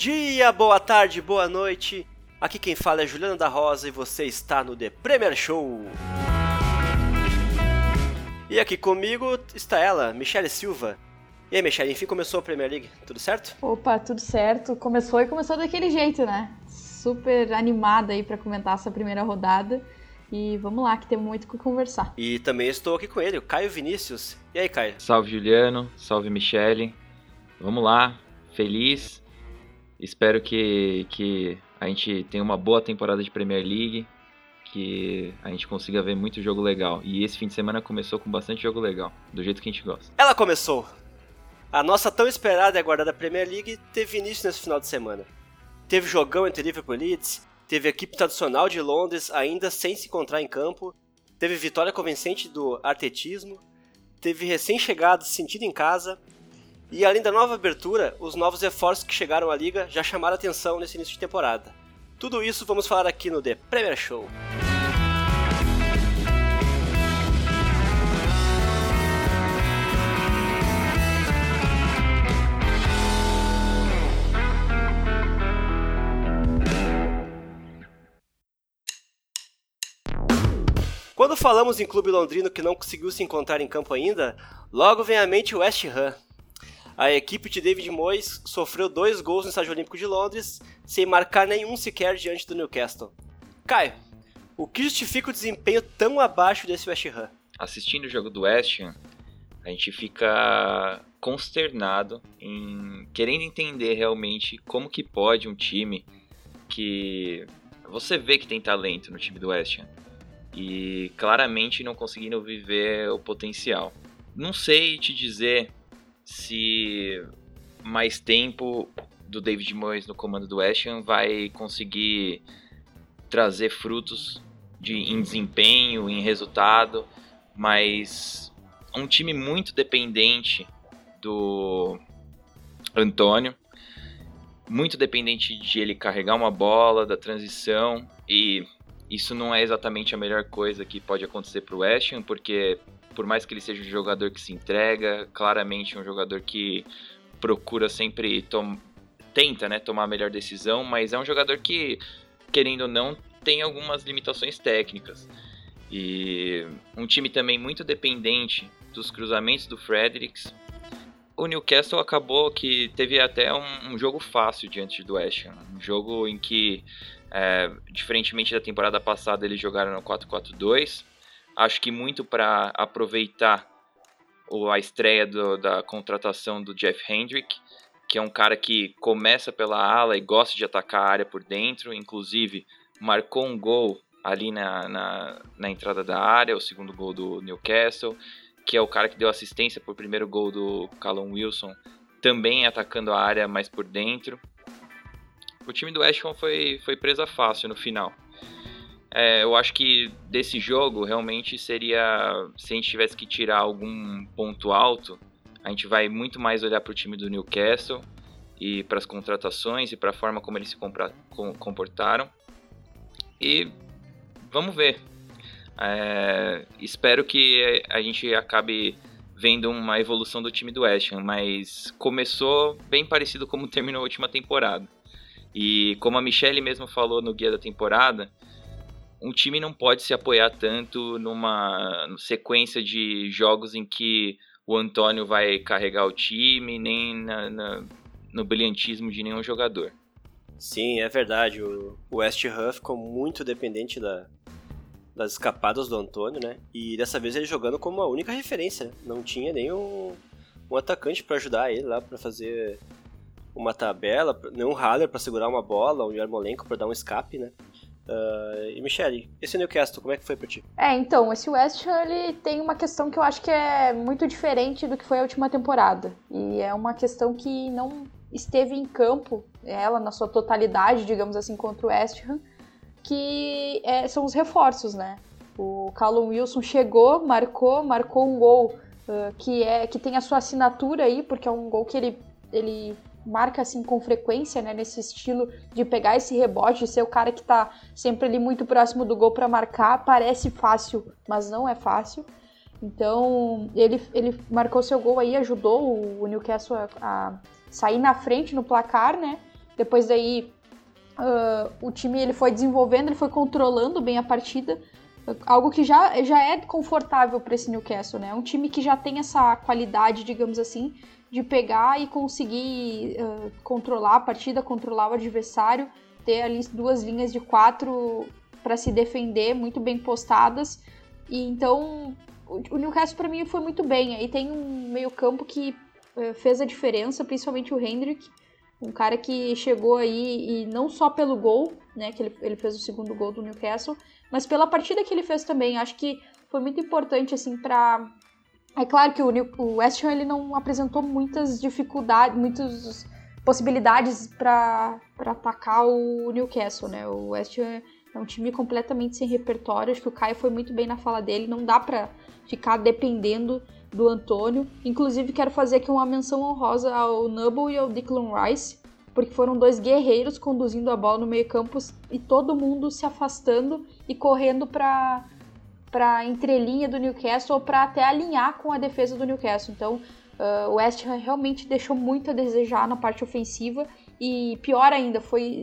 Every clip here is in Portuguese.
dia, boa tarde, boa noite. Aqui quem fala é Juliana da Rosa e você está no The Premier Show. E aqui comigo está ela, Michelle Silva. E aí, Michelle, enfim começou a Premier League, tudo certo? Opa, tudo certo. Começou e começou daquele jeito, né? Super animada aí para comentar essa primeira rodada. E vamos lá, que temos muito o que conversar. E também estou aqui com ele, o Caio Vinícius. E aí, Caio? Salve, Juliano. Salve, Michele. Vamos lá, feliz. Espero que, que a gente tenha uma boa temporada de Premier League que a gente consiga ver muito jogo legal. E esse fim de semana começou com bastante jogo legal, do jeito que a gente gosta. Ela começou! A nossa tão esperada e aguardada Premier League teve início nesse final de semana. Teve jogão entre Liverpool e Leeds, teve a equipe tradicional de Londres ainda sem se encontrar em campo, teve vitória convincente do artetismo, teve recém-chegados sentido em casa, e além da nova abertura, os novos reforços que chegaram à liga já chamaram atenção nesse início de temporada. Tudo isso vamos falar aqui no The Premier Show. Quando falamos em clube londrino que não conseguiu se encontrar em campo ainda, logo vem à mente o West Ham, a equipe de David Moyes sofreu dois gols no Estádio Olímpico de Londres, sem marcar nenhum sequer diante do Newcastle. Caio, o que justifica o desempenho tão abaixo desse West Ham? Assistindo o jogo do West Ham, a gente fica consternado em querendo entender realmente como que pode um time que você vê que tem talento no time do West Ham e claramente não conseguindo viver o potencial. Não sei te dizer se mais tempo do David Moyes no comando do West Ham vai conseguir trazer frutos de, em desempenho, em resultado, mas um time muito dependente do Antônio, muito dependente de ele carregar uma bola, da transição, e isso não é exatamente a melhor coisa que pode acontecer para o West Ham, porque por mais que ele seja um jogador que se entrega, claramente um jogador que procura sempre tenta, né, tomar a melhor decisão, mas é um jogador que, querendo ou não, tem algumas limitações técnicas. E um time também muito dependente dos cruzamentos do Fredericks. O Newcastle acabou que teve até um, um jogo fácil diante do West Ham, um jogo em que, é, diferentemente da temporada passada, eles jogaram no 4-4-2 Acho que muito para aproveitar a estreia do, da contratação do Jeff Hendrick, que é um cara que começa pela ala e gosta de atacar a área por dentro, inclusive marcou um gol ali na, na, na entrada da área, o segundo gol do Newcastle, que é o cara que deu assistência para o primeiro gol do Callum Wilson, também atacando a área mais por dentro. O time do West foi, foi presa fácil no final. É, eu acho que desse jogo realmente seria. Se a gente tivesse que tirar algum ponto alto, a gente vai muito mais olhar para o time do Newcastle e para as contratações e para a forma como eles se comportaram. E vamos ver. É, espero que a gente acabe vendo uma evolução do time do West Ham, mas começou bem parecido como terminou a última temporada. E como a Michelle mesmo falou no guia da temporada, um time não pode se apoiar tanto numa sequência de jogos em que o Antônio vai carregar o time, nem na, na, no brilhantismo de nenhum jogador. Sim, é verdade. O West Ham ficou muito dependente da, das escapadas do Antônio, né? E dessa vez ele jogando como a única referência. Não tinha nem um, um atacante para ajudar ele lá para fazer uma tabela, nenhum Haller para segurar uma bola, um Yarmolenko para dar um escape, né? Uh, e Michelle, esse Newcastle, como é que foi pra ti? É, então, esse West Ham ele tem uma questão que eu acho que é muito diferente do que foi a última temporada. E é uma questão que não esteve em campo, ela na sua totalidade, digamos assim, contra o West Ham, que é, são os reforços, né? O Callum Wilson chegou, marcou, marcou um gol uh, que é que tem a sua assinatura aí, porque é um gol que ele, ele marca assim com frequência, né, nesse estilo de pegar esse rebote, ser o cara que tá sempre ali muito próximo do gol para marcar, parece fácil, mas não é fácil. Então, ele, ele marcou seu gol aí, ajudou o Newcastle a, a sair na frente no placar, né? Depois daí uh, o time ele foi desenvolvendo, ele foi controlando bem a partida. Algo que já, já é confortável para esse Newcastle, né? Um time que já tem essa qualidade, digamos assim, de pegar e conseguir uh, controlar a partida, controlar o adversário, ter ali duas linhas de quatro para se defender, muito bem postadas. E então o Newcastle para mim foi muito bem. Aí tem um meio-campo que uh, fez a diferença, principalmente o Hendrick, um cara que chegou aí e não só pelo gol, né, que ele, ele fez o segundo gol do Newcastle, mas pela partida que ele fez também. Acho que foi muito importante assim para é claro que o, o West Ham ele não apresentou muitas dificuldades, muitas possibilidades para atacar o Newcastle, né? O West Ham é um time completamente sem repertório. Acho que o Caio foi muito bem na fala dele. Não dá para ficar dependendo do Antônio. Inclusive, quero fazer aqui uma menção honrosa ao Nubble e ao Declan Rice, porque foram dois guerreiros conduzindo a bola no meio-campo e todo mundo se afastando e correndo para para entrelinha do Newcastle ou para até alinhar com a defesa do Newcastle. Então, uh, o West Ham realmente deixou muito a desejar na parte ofensiva e pior ainda, foi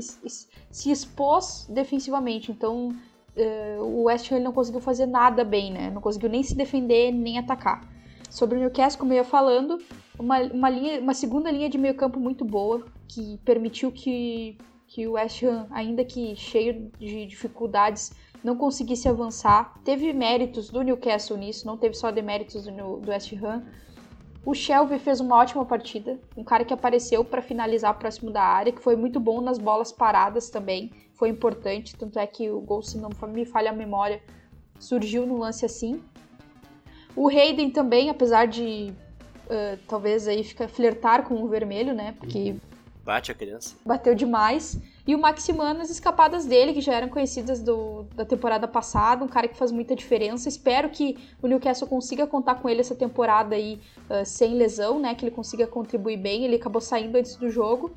se expôs defensivamente. Então, uh, o West Ham não conseguiu fazer nada bem, né? Não conseguiu nem se defender, nem atacar. Sobre o Newcastle, como eu ia falando, uma, uma, linha, uma segunda linha de meio campo muito boa, que permitiu que, que o West Ham, ainda que cheio de dificuldades, não conseguisse avançar. Teve méritos do Newcastle nisso, não teve só deméritos do, do West Ham. O Shelby fez uma ótima partida, um cara que apareceu para finalizar próximo da área, que foi muito bom nas bolas paradas também, foi importante, tanto é que o gol, se não me falha a memória, surgiu no lance assim. O Hayden também, apesar de uh, talvez aí ficar flertar com o vermelho, né? Porque bate a criança. Bateu demais. E o Maximano, as escapadas dele, que já eram conhecidas do, da temporada passada, um cara que faz muita diferença. Espero que o Newcastle consiga contar com ele essa temporada aí uh, sem lesão, né? Que ele consiga contribuir bem. Ele acabou saindo antes do jogo.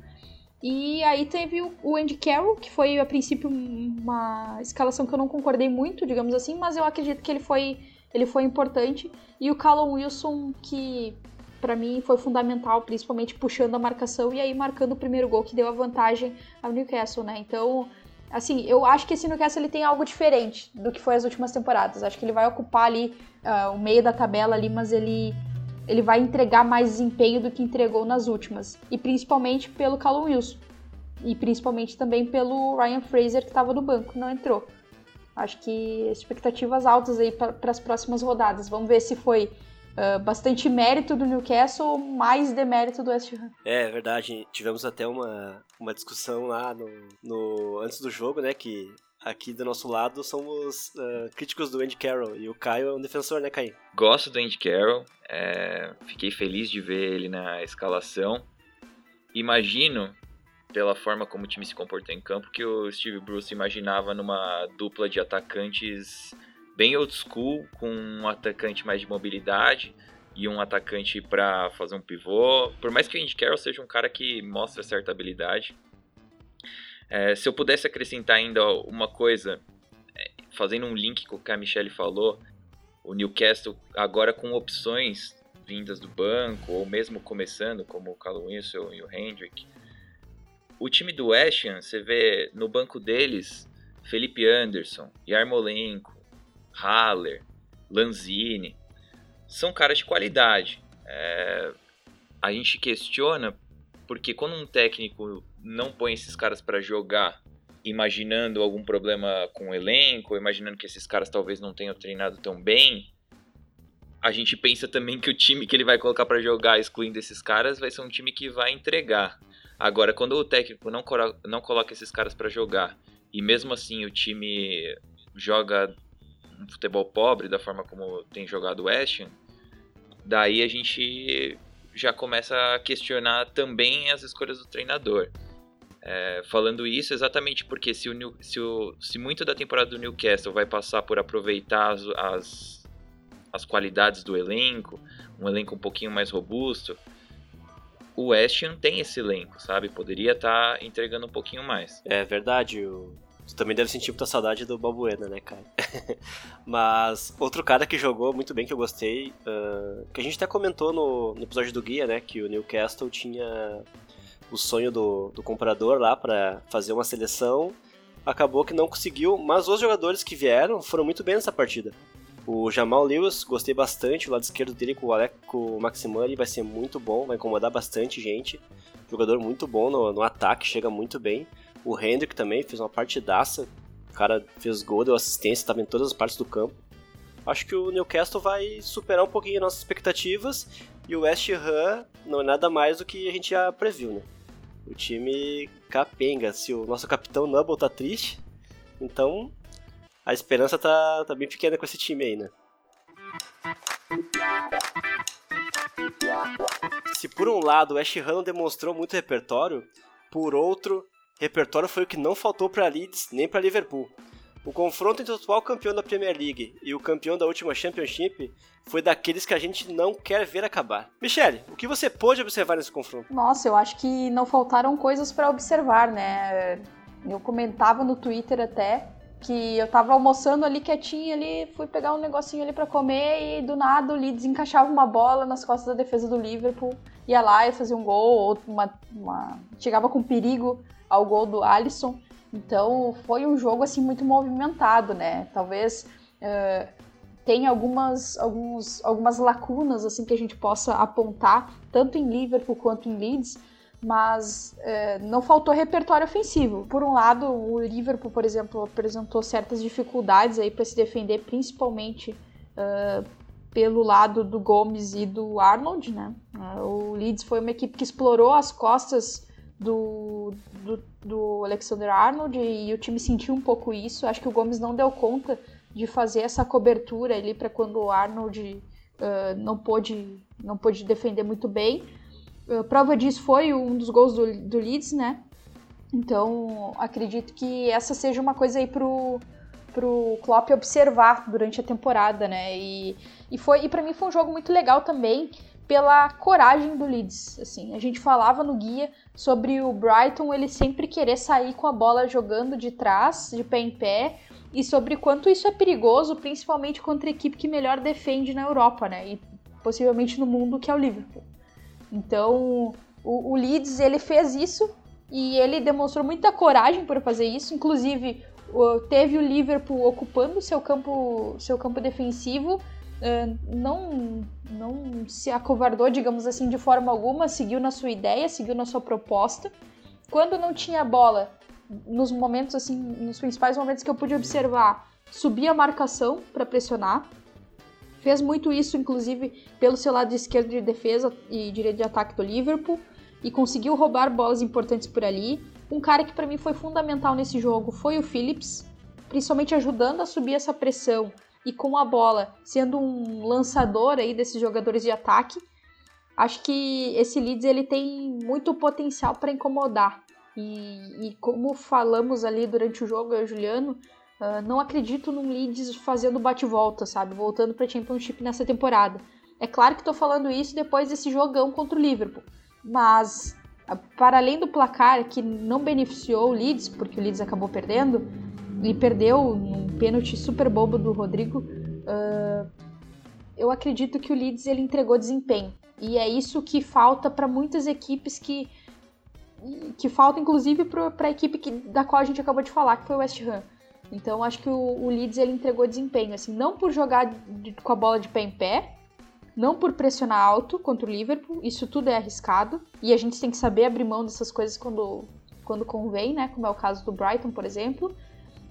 E aí teve o Andy Carroll, que foi a princípio uma escalação que eu não concordei muito, digamos assim, mas eu acredito que ele foi ele foi importante. E o Callum Wilson, que para mim foi fundamental, principalmente puxando a marcação e aí marcando o primeiro gol que deu a vantagem ao Newcastle, né? Então, assim, eu acho que esse Newcastle ele tem algo diferente do que foi as últimas temporadas. Acho que ele vai ocupar ali uh, o meio da tabela ali, mas ele ele vai entregar mais desempenho do que entregou nas últimas, e principalmente pelo Callum Wilson. E principalmente também pelo Ryan Fraser que estava no banco, não entrou. Acho que expectativas altas aí para as próximas rodadas. Vamos ver se foi uh, bastante mérito do Newcastle ou mais demérito do West Ham. É, é verdade. Tivemos até uma, uma discussão lá no, no antes do jogo, né? Que aqui do nosso lado somos uh, críticos do Andy Carroll e o Caio é um defensor, né, Caio? Gosto do Andy Carroll. É, fiquei feliz de ver ele na escalação. Imagino pela forma como o time se comportou em campo, que o Steve Bruce imaginava numa dupla de atacantes bem old school, com um atacante mais de mobilidade e um atacante para fazer um pivô. Por mais que o Andy Carroll seja um cara que mostra certa habilidade. É, se eu pudesse acrescentar ainda uma coisa, é, fazendo um link com o que a Michelle falou, o Newcastle agora com opções vindas do banco, ou mesmo começando, como o Callum Wilson e o Hendrick, o time do West Ham, você vê no banco deles Felipe Anderson, Yarmolenko, Haller, Lanzini. São caras de qualidade. É, a gente questiona porque quando um técnico não põe esses caras para jogar, imaginando algum problema com o elenco, imaginando que esses caras talvez não tenham treinado tão bem, a gente pensa também que o time que ele vai colocar para jogar, excluindo esses caras, vai ser um time que vai entregar. Agora, quando o técnico não, não coloca esses caras para jogar e mesmo assim o time joga um futebol pobre da forma como tem jogado o West Ham, daí a gente já começa a questionar também as escolhas do treinador. É, falando isso exatamente porque se, o, se, o, se muito da temporada do Newcastle vai passar por aproveitar as, as, as qualidades do elenco, um elenco um pouquinho mais robusto, o West Ham tem esse elenco, sabe? Poderia estar tá entregando um pouquinho mais. É verdade, o... Tu também deve sentir muita saudade do Balbuena, né, cara? Mas outro cara que jogou muito bem, que eu gostei, uh, que a gente até comentou no, no, episódio do Guia, né, que o Newcastle tinha o sonho do, do comprador lá para fazer uma seleção. Acabou que não conseguiu, mas os jogadores que vieram foram muito bem nessa partida. O Jamal Lewis, gostei bastante, o lado esquerdo dele com o Alec com o Maximani vai ser muito bom, vai incomodar bastante gente. Jogador muito bom no, no ataque, chega muito bem. O Hendrick também fez uma partidaça, o cara fez gol, deu assistência, estava em todas as partes do campo. Acho que o Newcastle vai superar um pouquinho nossas expectativas e o West Ham não é nada mais do que a gente já previu, né? O time capenga. Se o nosso capitão Nubble tá triste, então a esperança tá, tá bem pequena com esse time aí, né? Se por um lado o West Ham não demonstrou muito repertório, por outro, repertório foi o que não faltou para Leeds nem para Liverpool. O confronto entre o atual campeão da Premier League e o campeão da última Championship foi daqueles que a gente não quer ver acabar. Michele, o que você pôde observar nesse confronto? Nossa, eu acho que não faltaram coisas para observar, né? Eu comentava no Twitter até que eu tava almoçando ali quietinho ali, fui pegar um negocinho ali para comer e do nada o Leeds encaixava uma bola nas costas da defesa do Liverpool, ia lá e fazia um gol, ou uma, uma... chegava com perigo ao gol do Alisson. Então foi um jogo assim muito movimentado, né? Talvez uh, tenha algumas, alguns, algumas lacunas assim que a gente possa apontar, tanto em Liverpool quanto em Leeds, mas uh, não faltou repertório ofensivo. Por um lado, o Liverpool, por exemplo, apresentou certas dificuldades aí para se defender, principalmente uh, pelo lado do Gomes e do Arnold, né? o Leeds foi uma equipe que explorou as costas do, do, do, Alexander Arnold e o time sentiu um pouco isso. Acho que o Gomes não deu conta de fazer essa cobertura ali para quando o Arnold uh, não pôde não pôde defender muito bem. Uh, prova disso foi um dos gols do, do Leeds, né? Então acredito que essa seja uma coisa aí pro pro Klopp observar durante a temporada, né? E, e foi e para mim foi um jogo muito legal também pela coragem do Leeds. Assim, a gente falava no guia sobre o Brighton ele sempre querer sair com a bola jogando de trás, de pé em pé, e sobre quanto isso é perigoso, principalmente contra a equipe que melhor defende na Europa, né? E possivelmente no mundo, que é o Liverpool. Então, o, o Leeds ele fez isso e ele demonstrou muita coragem por fazer isso. Inclusive, teve o Liverpool ocupando seu campo, seu campo defensivo uh, não, não se acovardou, digamos assim, de forma alguma, seguiu na sua ideia, seguiu na sua proposta. Quando não tinha bola, nos momentos assim, nos principais momentos que eu pude observar, subia a marcação para pressionar. Fez muito isso, inclusive, pelo seu lado esquerdo de defesa e direito de ataque do Liverpool e conseguiu roubar bolas importantes por ali. Um cara que para mim foi fundamental nesse jogo foi o Phillips, principalmente ajudando a subir essa pressão e com a bola sendo um lançador aí desses jogadores de ataque, acho que esse Leeds ele tem muito potencial para incomodar. E, e, como falamos ali durante o jogo, eu Juliano, uh, não acredito num Leeds fazendo bate-volta, sabe? Voltando para Championship nessa temporada. É claro que estou falando isso depois desse jogão contra o Liverpool, mas para além do placar que não beneficiou o Leeds, porque o Leeds acabou perdendo, e perdeu um pênalti super bobo do Rodrigo, uh, eu acredito que o Leeds ele entregou desempenho. E é isso que falta para muitas equipes que que falta inclusive para a equipe que, da qual a gente acabou de falar, que foi o West Ham. Então acho que o, o Leeds ele entregou desempenho, assim, não por jogar de, com a bola de pé em pé, não por pressionar alto contra o Liverpool, isso tudo é arriscado e a gente tem que saber abrir mão dessas coisas quando, quando convém, né? Como é o caso do Brighton, por exemplo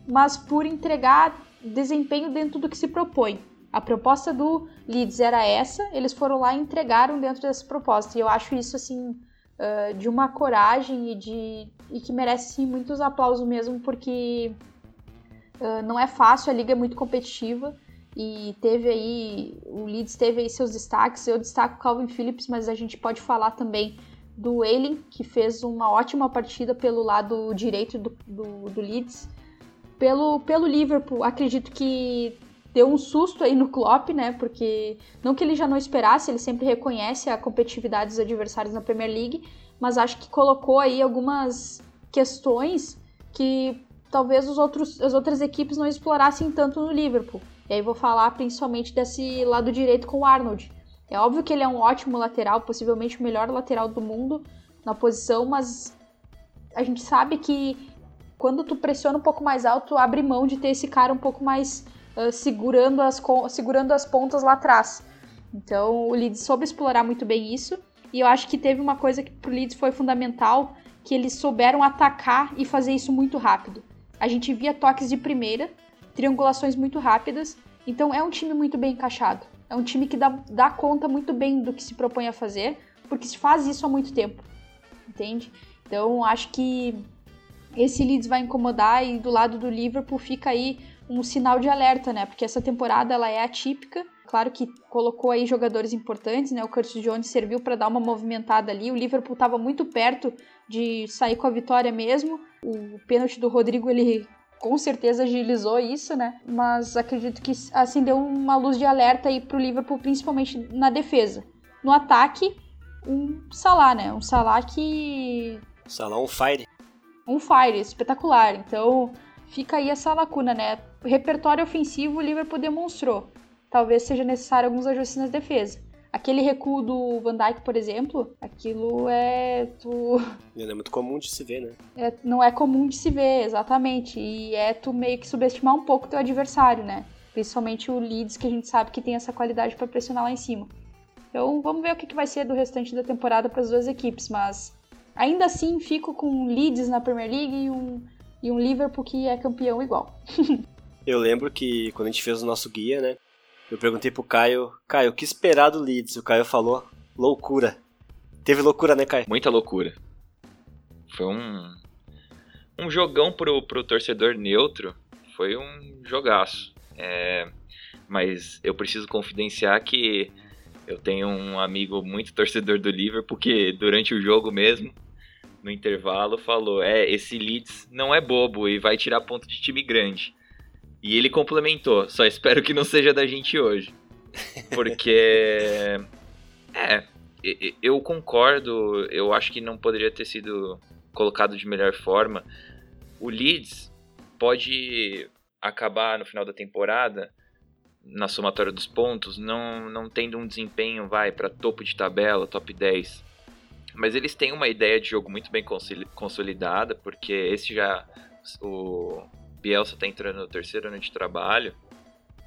mas por entregar desempenho dentro do que se propõe. A proposta do Leeds era essa, eles foram lá e entregaram dentro dessa proposta. E eu acho isso, assim, uh, de uma coragem e, de, e que merece, sim, muitos aplausos mesmo, porque uh, não é fácil, a liga é muito competitiva. E teve aí, o Leeds teve aí seus destaques. Eu destaco o Calvin Phillips, mas a gente pode falar também do Eilen, que fez uma ótima partida pelo lado direito do, do, do Leeds pelo, pelo Liverpool, acredito que deu um susto aí no Klopp, né? Porque não que ele já não esperasse, ele sempre reconhece a competitividade dos adversários na Premier League, mas acho que colocou aí algumas questões que talvez os outros, as outras equipes não explorassem tanto no Liverpool. E aí vou falar principalmente desse lado direito com o Arnold. É óbvio que ele é um ótimo lateral, possivelmente o melhor lateral do mundo, na posição, mas a gente sabe que quando tu pressiona um pouco mais alto, abre mão de ter esse cara um pouco mais uh, segurando, as, segurando as pontas lá atrás. Então o Leeds soube explorar muito bem isso. E eu acho que teve uma coisa que pro Leeds foi fundamental, que eles souberam atacar e fazer isso muito rápido. A gente via toques de primeira, triangulações muito rápidas, então é um time muito bem encaixado. É um time que dá, dá conta muito bem do que se propõe a fazer, porque se faz isso há muito tempo, entende? Então acho que esse Leeds vai incomodar e do lado do Liverpool fica aí um sinal de alerta, né? Porque essa temporada ela é atípica. Claro que colocou aí jogadores importantes, né? O Curtis Jones serviu para dar uma movimentada ali. O Liverpool estava muito perto de sair com a vitória mesmo. O pênalti do Rodrigo ele com certeza agilizou isso, né? Mas acredito que acendeu uma luz de alerta aí pro Liverpool, principalmente na defesa. No ataque, um Salah, né? Um Salah que Salah on fire. Um fire espetacular. Então, fica aí essa lacuna, né? Repertório ofensivo o Liverpool demonstrou. Talvez seja necessário alguns ajustes na defesa. Aquele recuo do Van Dijk, por exemplo, aquilo é. Tu... Não é muito comum de se ver, né? É, não é comum de se ver, exatamente. E é tu meio que subestimar um pouco teu adversário, né? Principalmente o Leeds, que a gente sabe que tem essa qualidade para pressionar lá em cima. Então vamos ver o que, que vai ser do restante da temporada para as duas equipes, mas ainda assim fico com Leeds na Premier League e um, e um Liverpool que é campeão igual. Eu lembro que quando a gente fez o nosso guia, né? Eu perguntei pro Caio, Caio, o que esperar do Leeds? O Caio falou, loucura. Teve loucura, né, Caio? Muita loucura. Foi um. Um jogão pro, pro torcedor neutro. Foi um jogaço. É, mas eu preciso confidenciar que eu tenho um amigo muito torcedor do Liverpool que durante o jogo mesmo, no intervalo, falou: É, esse Leeds não é bobo e vai tirar ponto de time grande. E ele complementou, só espero que não seja da gente hoje. Porque. é, eu concordo, eu acho que não poderia ter sido colocado de melhor forma. O Leeds pode acabar no final da temporada, na somatória dos pontos, não, não tendo um desempenho, vai, para topo de tabela, top 10. Mas eles têm uma ideia de jogo muito bem consolidada, porque esse já. O, Bielsa está entrando no terceiro ano de trabalho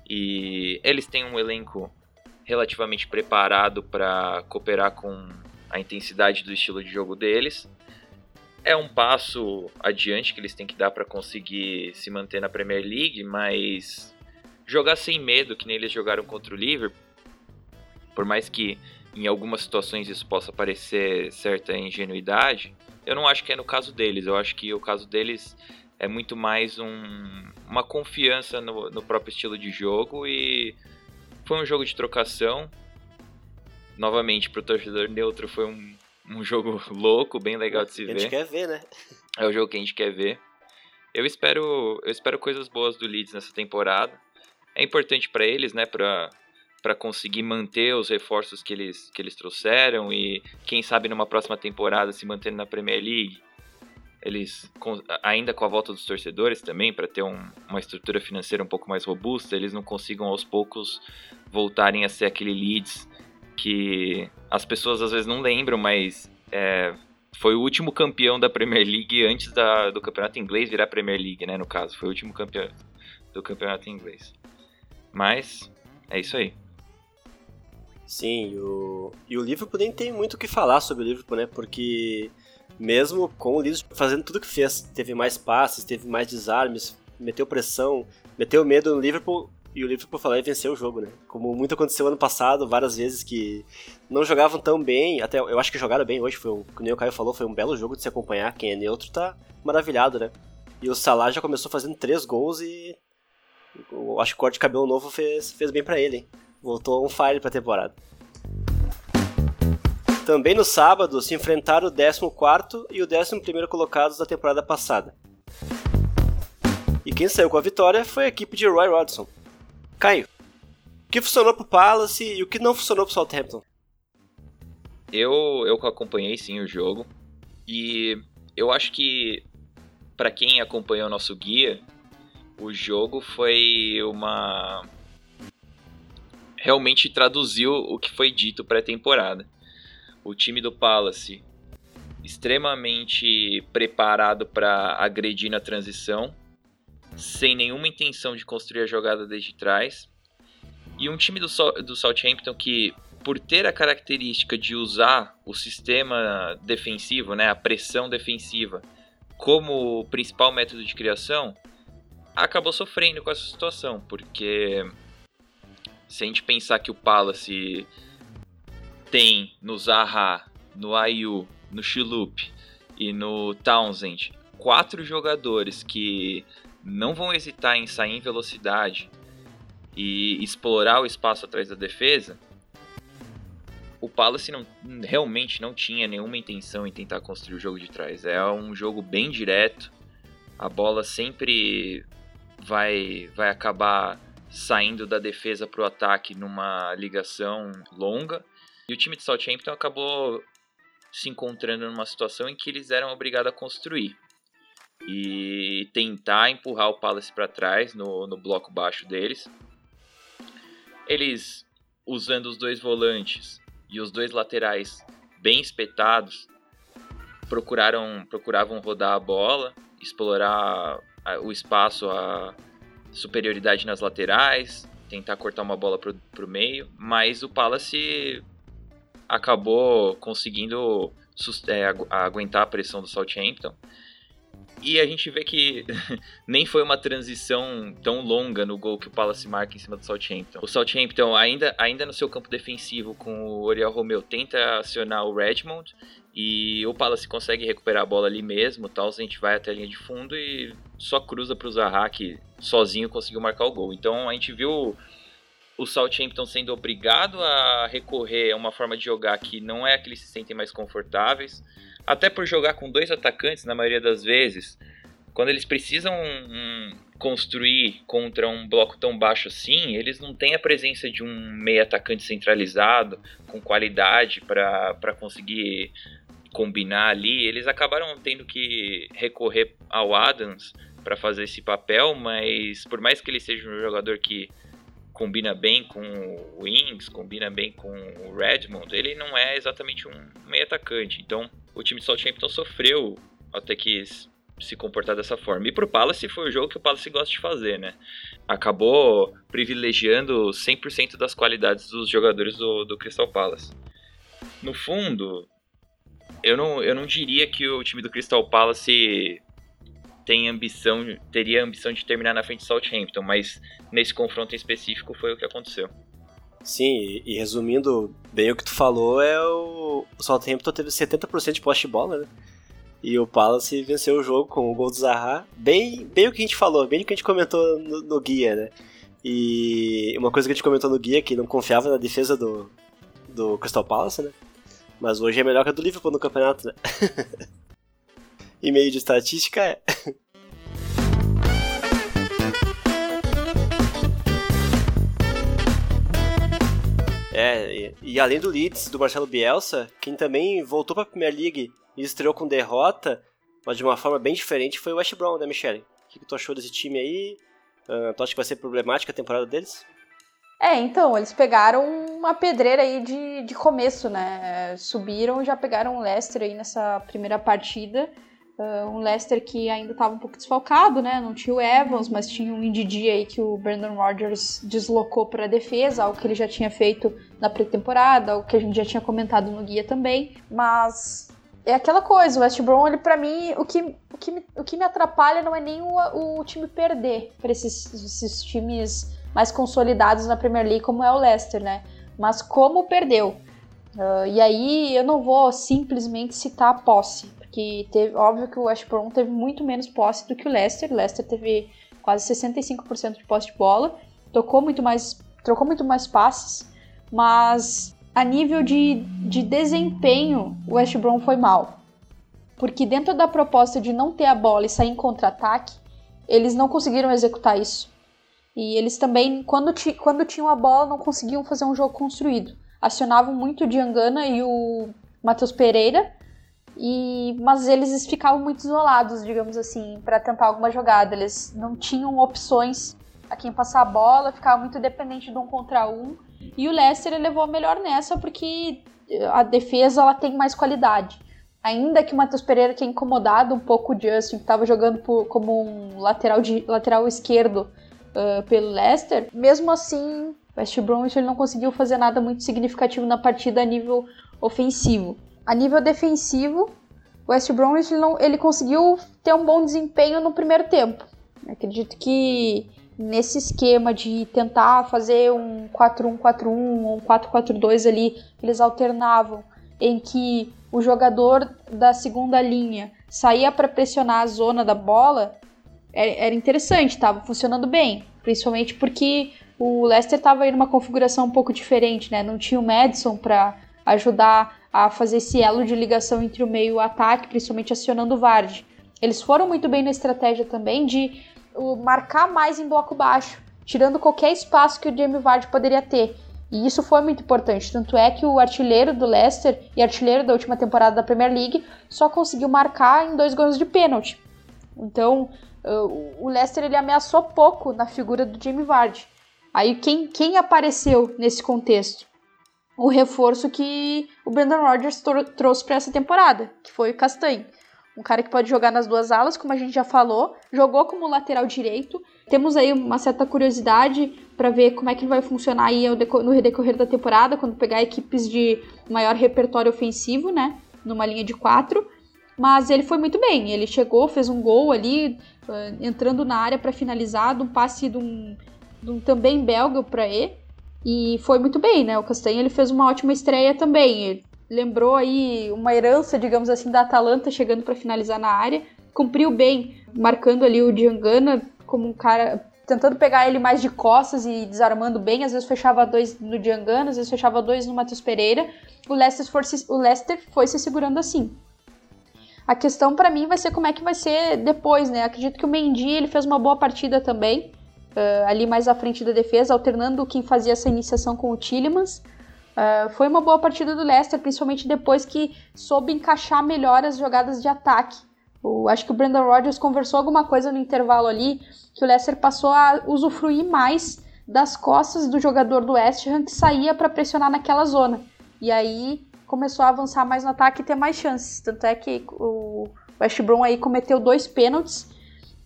e eles têm um elenco relativamente preparado para cooperar com a intensidade do estilo de jogo deles. É um passo adiante que eles têm que dar para conseguir se manter na Premier League, mas jogar sem medo, que nem eles jogaram contra o Liverpool, por mais que em algumas situações isso possa parecer certa ingenuidade, eu não acho que é no caso deles. Eu acho que o caso deles é muito mais um, uma confiança no, no próprio estilo de jogo e foi um jogo de trocação. Novamente, para o torcedor neutro foi um, um jogo louco, bem legal de se ver. A gente quer ver, né? É o jogo que a gente quer ver. Eu espero, eu espero coisas boas do Leeds nessa temporada. É importante para eles, né, para para conseguir manter os reforços que eles, que eles trouxeram e quem sabe numa próxima temporada se mantendo na Premier League eles ainda com a volta dos torcedores também para ter um, uma estrutura financeira um pouco mais robusta eles não consigam aos poucos voltarem a ser aquele Leeds que as pessoas às vezes não lembram mas é, foi o último campeão da Premier League antes da, do campeonato inglês virar Premier League né no caso foi o último campeão do campeonato inglês mas é isso aí Sim, o, e o Liverpool nem tem muito o que falar sobre o Liverpool, né? Porque mesmo com o Leeds fazendo tudo que fez. Teve mais passes, teve mais desarmes, meteu pressão, meteu medo no Liverpool e o Liverpool falou e venceu o jogo, né? Como muito aconteceu ano passado, várias vezes que não jogavam tão bem, até eu acho que jogaram bem hoje, foi um, como o Caio falou, foi um belo jogo de se acompanhar, quem é neutro tá maravilhado, né? E o Salah já começou fazendo três gols e eu acho que o corte de cabelo novo fez, fez bem para ele, hein? Voltou um fire pra temporada. Também no sábado se enfrentaram o 14 e o 11 colocados da temporada passada. E quem saiu com a vitória foi a equipe de Roy Rodson. Caio, o que funcionou pro Palace e o que não funcionou pro Southampton? Eu, eu acompanhei sim o jogo e eu acho que para quem acompanhou nosso guia, o jogo foi uma realmente traduziu o que foi dito pré-temporada o time do Palace extremamente preparado para agredir na transição, sem nenhuma intenção de construir a jogada desde trás. E um time do, do Southampton que, por ter a característica de usar o sistema defensivo, né, a pressão defensiva, como principal método de criação, acabou sofrendo com essa situação, porque se a gente pensar que o Palace tem no Zaha, no Ayu, no Chilup e no Townsend quatro jogadores que não vão hesitar em sair em velocidade e explorar o espaço atrás da defesa, o Palace não, realmente não tinha nenhuma intenção em tentar construir o jogo de trás. É um jogo bem direto, a bola sempre vai, vai acabar saindo da defesa para o ataque numa ligação longa. E o time de Southampton acabou se encontrando numa situação em que eles eram obrigados a construir e tentar empurrar o Palace para trás no, no bloco baixo deles. Eles, usando os dois volantes e os dois laterais bem espetados, procuraram procuravam rodar a bola, explorar o espaço, a superioridade nas laterais, tentar cortar uma bola para o meio, mas o Palace acabou conseguindo é, aguentar a pressão do Southampton. E a gente vê que nem foi uma transição tão longa no gol que o Palace marca em cima do Southampton. O Southampton, ainda, ainda no seu campo defensivo com o Oriol Romeu, tenta acionar o Redmond e o Palace consegue recuperar a bola ali mesmo. Tal, a gente vai até a linha de fundo e só cruza para o Zaha que sozinho conseguiu marcar o gol. Então a gente viu o Southampton sendo obrigado a recorrer a uma forma de jogar que não é a que eles se sentem mais confortáveis, até por jogar com dois atacantes na maioria das vezes, quando eles precisam um, construir contra um bloco tão baixo assim, eles não têm a presença de um meio atacante centralizado, com qualidade para conseguir combinar ali. Eles acabaram tendo que recorrer ao Adams para fazer esse papel, mas por mais que ele seja um jogador que combina bem com o Wings, combina bem com o Redmond, ele não é exatamente um meio atacante. Então, o time de Southampton sofreu até que se comportar dessa forma. E pro Palace foi o jogo que o Palace gosta de fazer, né? Acabou privilegiando 100% das qualidades dos jogadores do, do Crystal Palace. No fundo, eu não, eu não diria que o time do Crystal Palace tem ambição, teria a ambição de terminar na frente do Southampton, mas nesse confronto em específico foi o que aconteceu. Sim, e, e resumindo bem o que tu falou, é o, o Southampton teve 70% de poste de bola, né? E o Palace venceu o jogo com o gol do Zaha. Bem, bem o que a gente falou, bem o que a gente comentou no, no guia, né? E uma coisa que a gente comentou no guia que não confiava na defesa do, do Crystal Palace, né? Mas hoje é melhor que a do Liverpool no campeonato, né? e meio de estatística é. É, e, e, além do Leeds, do Marcelo Bielsa, quem também voltou para a Premier League e estreou com derrota, mas de uma forma bem diferente, foi o West Brom, né, Michele? O que, que tu achou desse time aí? Uh, tu acha que vai ser problemática a temporada deles? É, então, eles pegaram uma pedreira aí de, de começo, né? Subiram, já pegaram o Leicester aí nessa primeira partida. Uh, um Leicester que ainda estava um pouco desfalcado, né? Não tinha o Evans, mas tinha um Indidi aí que o Brandon Rodgers deslocou para a defesa, algo que ele já tinha feito na pré-temporada, algo que a gente já tinha comentado no guia também. Mas é aquela coisa, o West Brom, ele para mim, o que, o, que me, o que me atrapalha não é nem o, o time perder para esses, esses times mais consolidados na Premier League, como é o Leicester, né? Mas como perdeu. Uh, e aí eu não vou simplesmente citar a posse, que teve, óbvio que o West Brom teve muito menos posse do que o Leicester. O Leicester teve quase 65% de posse de bola, tocou muito mais, trocou muito mais passes, mas a nível de, de desempenho, o West Brom foi mal. Porque dentro da proposta de não ter a bola e sair em contra-ataque, eles não conseguiram executar isso. E eles também, quando, quando tinham a bola, não conseguiam fazer um jogo construído. Acionavam muito o Diangana e o Matheus Pereira, e, mas eles ficavam muito isolados, digamos assim, para tentar alguma jogada. Eles não tinham opções a quem passar a bola, ficava muito dependente de um contra um. E o Leicester levou a melhor nessa porque a defesa ela tem mais qualidade. Ainda que o Matheus Pereira tenha incomodado um pouco o Justin, que estava jogando por, como um lateral, de, lateral esquerdo uh, pelo Leicester, mesmo assim, West Bromwich ele não conseguiu fazer nada muito significativo na partida a nível ofensivo. A nível defensivo, o West Bromwich não, ele conseguiu ter um bom desempenho no primeiro tempo. Acredito que nesse esquema de tentar fazer um 4-1-4-1 ou um 4-4-2 ali, eles alternavam, em que o jogador da segunda linha saía para pressionar a zona da bola, era interessante, estava funcionando bem, principalmente porque o Leicester estava em uma configuração um pouco diferente, né? Não tinha o Madison para ajudar a fazer esse elo de ligação entre o meio e o ataque, principalmente acionando o Vard. Eles foram muito bem na estratégia também de marcar mais em bloco baixo, tirando qualquer espaço que o Jamie Vardy poderia ter. E isso foi muito importante. Tanto é que o artilheiro do Leicester e artilheiro da última temporada da Premier League só conseguiu marcar em dois gols de pênalti. Então, o Leicester ele ameaçou pouco na figura do Jamie Vardy. Aí quem, quem apareceu nesse contexto? O reforço que o Brendan Rodgers trouxe para essa temporada, que foi o Castanho um cara que pode jogar nas duas alas, como a gente já falou, jogou como lateral direito. Temos aí uma certa curiosidade para ver como é que vai funcionar aí no decorrer da temporada, quando pegar equipes de maior repertório ofensivo, né, numa linha de quatro. Mas ele foi muito bem, ele chegou, fez um gol ali, uh, entrando na área para finalizar, de um passe de um, de um também belga para ele. E foi muito bem, né? O Castanha ele fez uma ótima estreia também. Ele lembrou aí uma herança, digamos assim, da Atalanta chegando para finalizar na área. Cumpriu bem, marcando ali o Diangana como um cara tentando pegar ele mais de costas e desarmando bem. Às vezes fechava dois no Diangana, às vezes fechava dois no Matheus Pereira. O Leicester, foi, o Leicester foi se segurando assim. A questão para mim vai ser como é que vai ser depois, né? Acredito que o Mendy ele fez uma boa partida também, uh, ali mais à frente da defesa, alternando quem fazia essa iniciação com o Tillemans. Uh, foi uma boa partida do Leicester, principalmente depois que soube encaixar melhor as jogadas de ataque. O, acho que o Brandon Rodgers conversou alguma coisa no intervalo ali, que o Leicester passou a usufruir mais das costas do jogador do West Ham que saía para pressionar naquela zona. E aí começou a avançar mais no ataque e ter mais chances. Tanto é que o West Brom aí cometeu dois pênaltis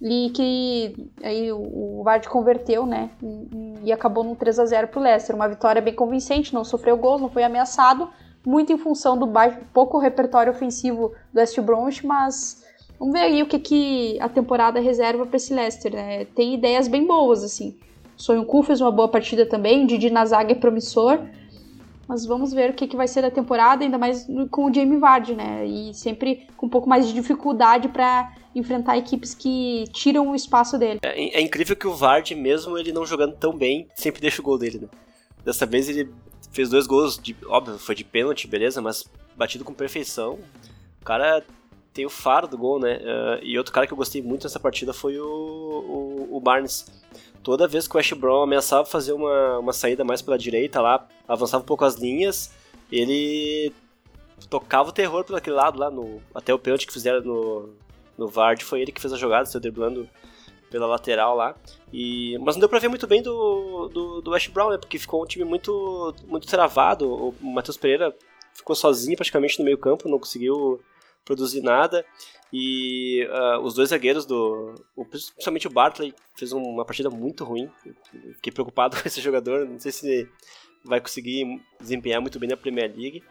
e que aí o Vard converteu, né? E, acabou num 3 a 0 pro Leicester. Uma vitória bem convincente, não sofreu gols, não foi ameaçado, muito em função do baixo, pouco repertório ofensivo do West Bromwich, mas vamos ver aí o que, que a temporada reserva para esse Leicester, né? Tem ideias bem boas, assim. Sonho Ku fez uma boa partida também, Didi na zaga é promissor, mas vamos ver o que, que vai ser da temporada, ainda mais com o Jamie Vardy, né? E sempre com um pouco mais de dificuldade para enfrentar equipes que tiram o espaço dele. É, é, incrível que o Vardy, mesmo ele não jogando tão bem, sempre deixa o gol dele, né? Dessa vez ele fez dois gols, de, óbvio, foi de pênalti, beleza, mas batido com perfeição. O cara tem o faro do gol, né? Uh, e outro cara que eu gostei muito nessa partida foi o, o, o Barnes toda vez que o Ash Brown ameaçava fazer uma, uma saída mais pela direita lá, avançava um pouco as linhas, ele tocava o terror por aquele lado lá, no, até o pênalti que fizeram no, no Vard, foi ele que fez a jogada, saiu driblando pela lateral lá. E, mas não deu pra ver muito bem do, do, do Ash Brown, né? Porque ficou um time muito, muito travado. O Matheus Pereira ficou sozinho praticamente no meio campo, não conseguiu produzir nada. E uh, os dois zagueiros do. Principalmente o Bartley fez uma partida muito ruim. Fiquei preocupado com esse jogador. Não sei se vai conseguir desempenhar muito bem na Premier League.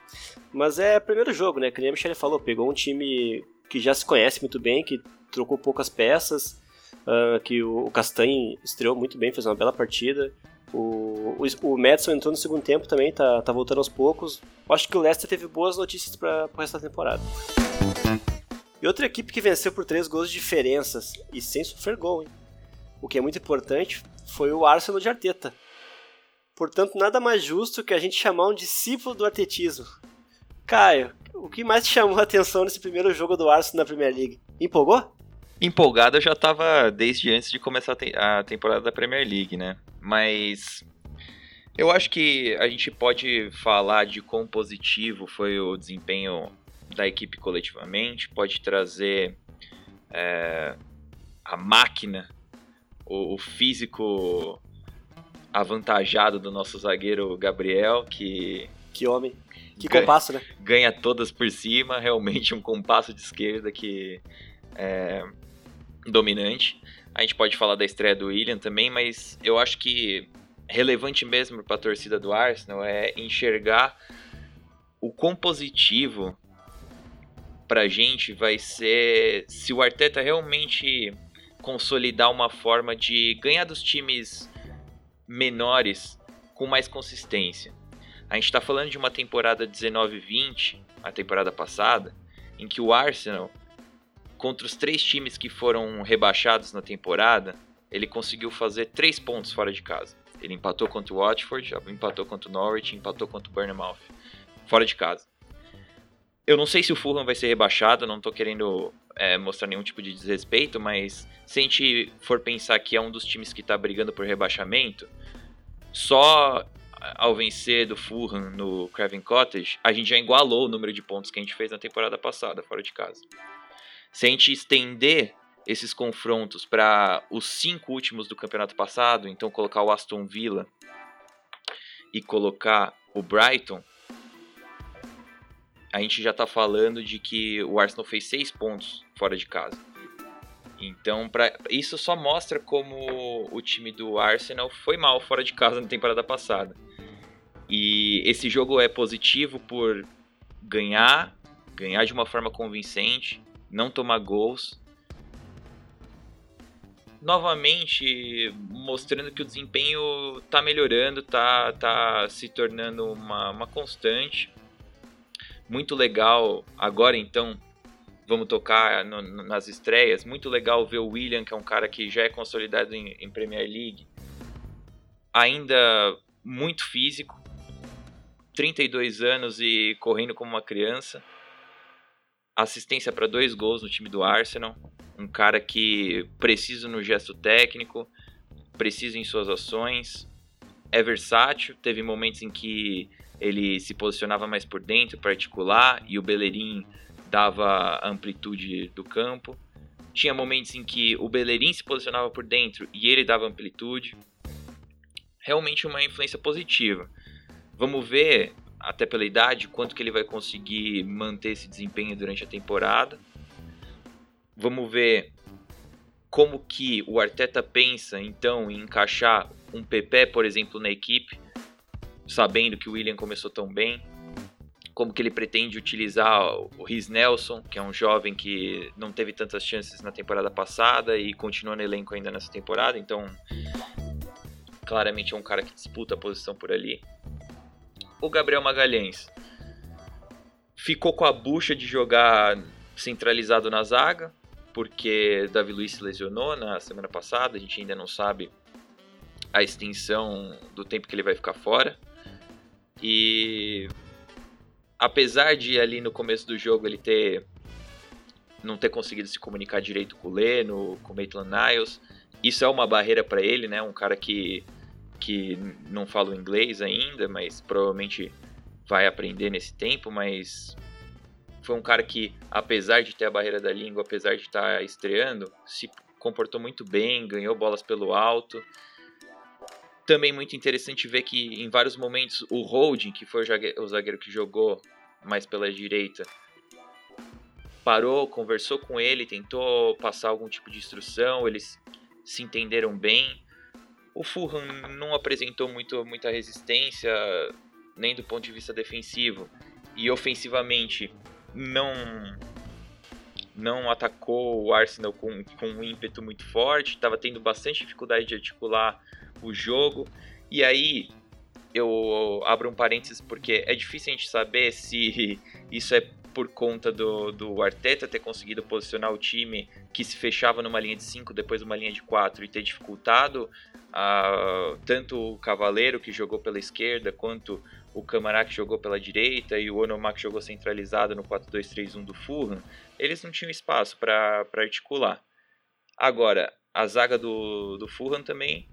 Mas é primeiro jogo, né? Que nem a Michelle falou, pegou um time que já se conhece muito bem, que trocou poucas peças, uh, que o, o Castanhe estreou muito bem, fez uma bela partida. O, o, o Madison entrou no segundo tempo também, tá, tá voltando aos poucos. Acho que o Leicester teve boas notícias para o resto da temporada. E outra equipe que venceu por três gols de diferenças e sem sofrer gol, hein? O que é muito importante foi o Arsenal de Arteta. Portanto, nada mais justo que a gente chamar um discípulo do artetismo. Caio, o que mais te chamou a atenção nesse primeiro jogo do Arsenal na Premier League? Empolgou? Empolgado eu já estava desde antes de começar a temporada da Premier League, né? Mas eu acho que a gente pode falar de quão positivo foi o desempenho da equipe coletivamente, pode trazer é, a máquina, o, o, físico avantajado do nosso zagueiro Gabriel, que. Que homem! Que compasso, né? Ganha todas por cima, realmente um compasso de esquerda que é dominante. A gente pode falar da estreia do William também, mas eu acho que relevante mesmo para a torcida do Arsenal é enxergar o quão positivo para a gente vai ser se o Arteta realmente consolidar uma forma de ganhar dos times menores com mais consistência. A gente está falando de uma temporada 19-20, a temporada passada, em que o Arsenal, contra os três times que foram rebaixados na temporada, ele conseguiu fazer três pontos fora de casa. Ele empatou contra o Watford, empatou contra o Norwich, empatou contra o Bournemouth, fora de casa. Eu não sei se o Fulham vai ser rebaixado, não estou querendo é, mostrar nenhum tipo de desrespeito, mas se a gente for pensar que é um dos times que está brigando por rebaixamento, só ao vencer do Fulham no Craven Cottage, a gente já igualou o número de pontos que a gente fez na temporada passada, fora de casa. Se a gente estender esses confrontos para os cinco últimos do campeonato passado, então colocar o Aston Villa e colocar o Brighton, a gente já está falando de que o Arsenal fez seis pontos fora de casa. Então, pra, isso só mostra como o time do Arsenal foi mal fora de casa na temporada passada. E esse jogo é positivo por ganhar, ganhar de uma forma convincente, não tomar gols. Novamente mostrando que o desempenho está melhorando, está tá se tornando uma, uma constante. Muito legal agora então vamos tocar no, nas estreias. Muito legal ver o William, que é um cara que já é consolidado em, em Premier League, ainda muito físico, 32 anos e correndo como uma criança. Assistência para dois gols no time do Arsenal. Um cara que precisa no gesto técnico, precisa em suas ações. É versátil, teve momentos em que ele se posicionava mais por dentro, particular, e o Bellerin dava amplitude do campo. Tinha momentos em que o Bellerin se posicionava por dentro e ele dava amplitude. Realmente uma influência positiva. Vamos ver, até pela idade, quanto que ele vai conseguir manter esse desempenho durante a temporada. Vamos ver como que o Arteta pensa então em encaixar um PP, por exemplo, na equipe, sabendo que o William começou tão bem. Como que ele pretende utilizar o Riz Nelson, que é um jovem que não teve tantas chances na temporada passada e continua no elenco ainda nessa temporada, então claramente é um cara que disputa a posição por ali. O Gabriel Magalhães ficou com a bucha de jogar centralizado na zaga, porque Davi Luiz se lesionou na semana passada, a gente ainda não sabe a extensão do tempo que ele vai ficar fora. E apesar de ali no começo do jogo ele ter não ter conseguido se comunicar direito com o Leno, com o Maitland Niles, isso é uma barreira para ele, né? Um cara que que não fala o inglês ainda, mas provavelmente vai aprender nesse tempo, mas foi um cara que, apesar de ter a barreira da língua, apesar de estar estreando, se comportou muito bem, ganhou bolas pelo alto também muito interessante ver que em vários momentos o Holding, que foi o zagueiro que jogou mais pela direita, parou, conversou com ele, tentou passar algum tipo de instrução, eles se entenderam bem. O Fulham não apresentou muito, muita resistência, nem do ponto de vista defensivo, e ofensivamente não não atacou o Arsenal com, com um ímpeto muito forte, estava tendo bastante dificuldade de articular o jogo. E aí eu abro um parênteses porque é difícil a gente saber se isso é por conta do, do Arteta ter conseguido posicionar o time que se fechava numa linha de 5, depois uma linha de 4 e ter dificultado uh, tanto o Cavaleiro que jogou pela esquerda quanto o Camará que jogou pela direita e o Onomar que jogou centralizado no 4-2-3-1 do Fulham, eles não tinham espaço para articular. Agora, a zaga do, do Fulham também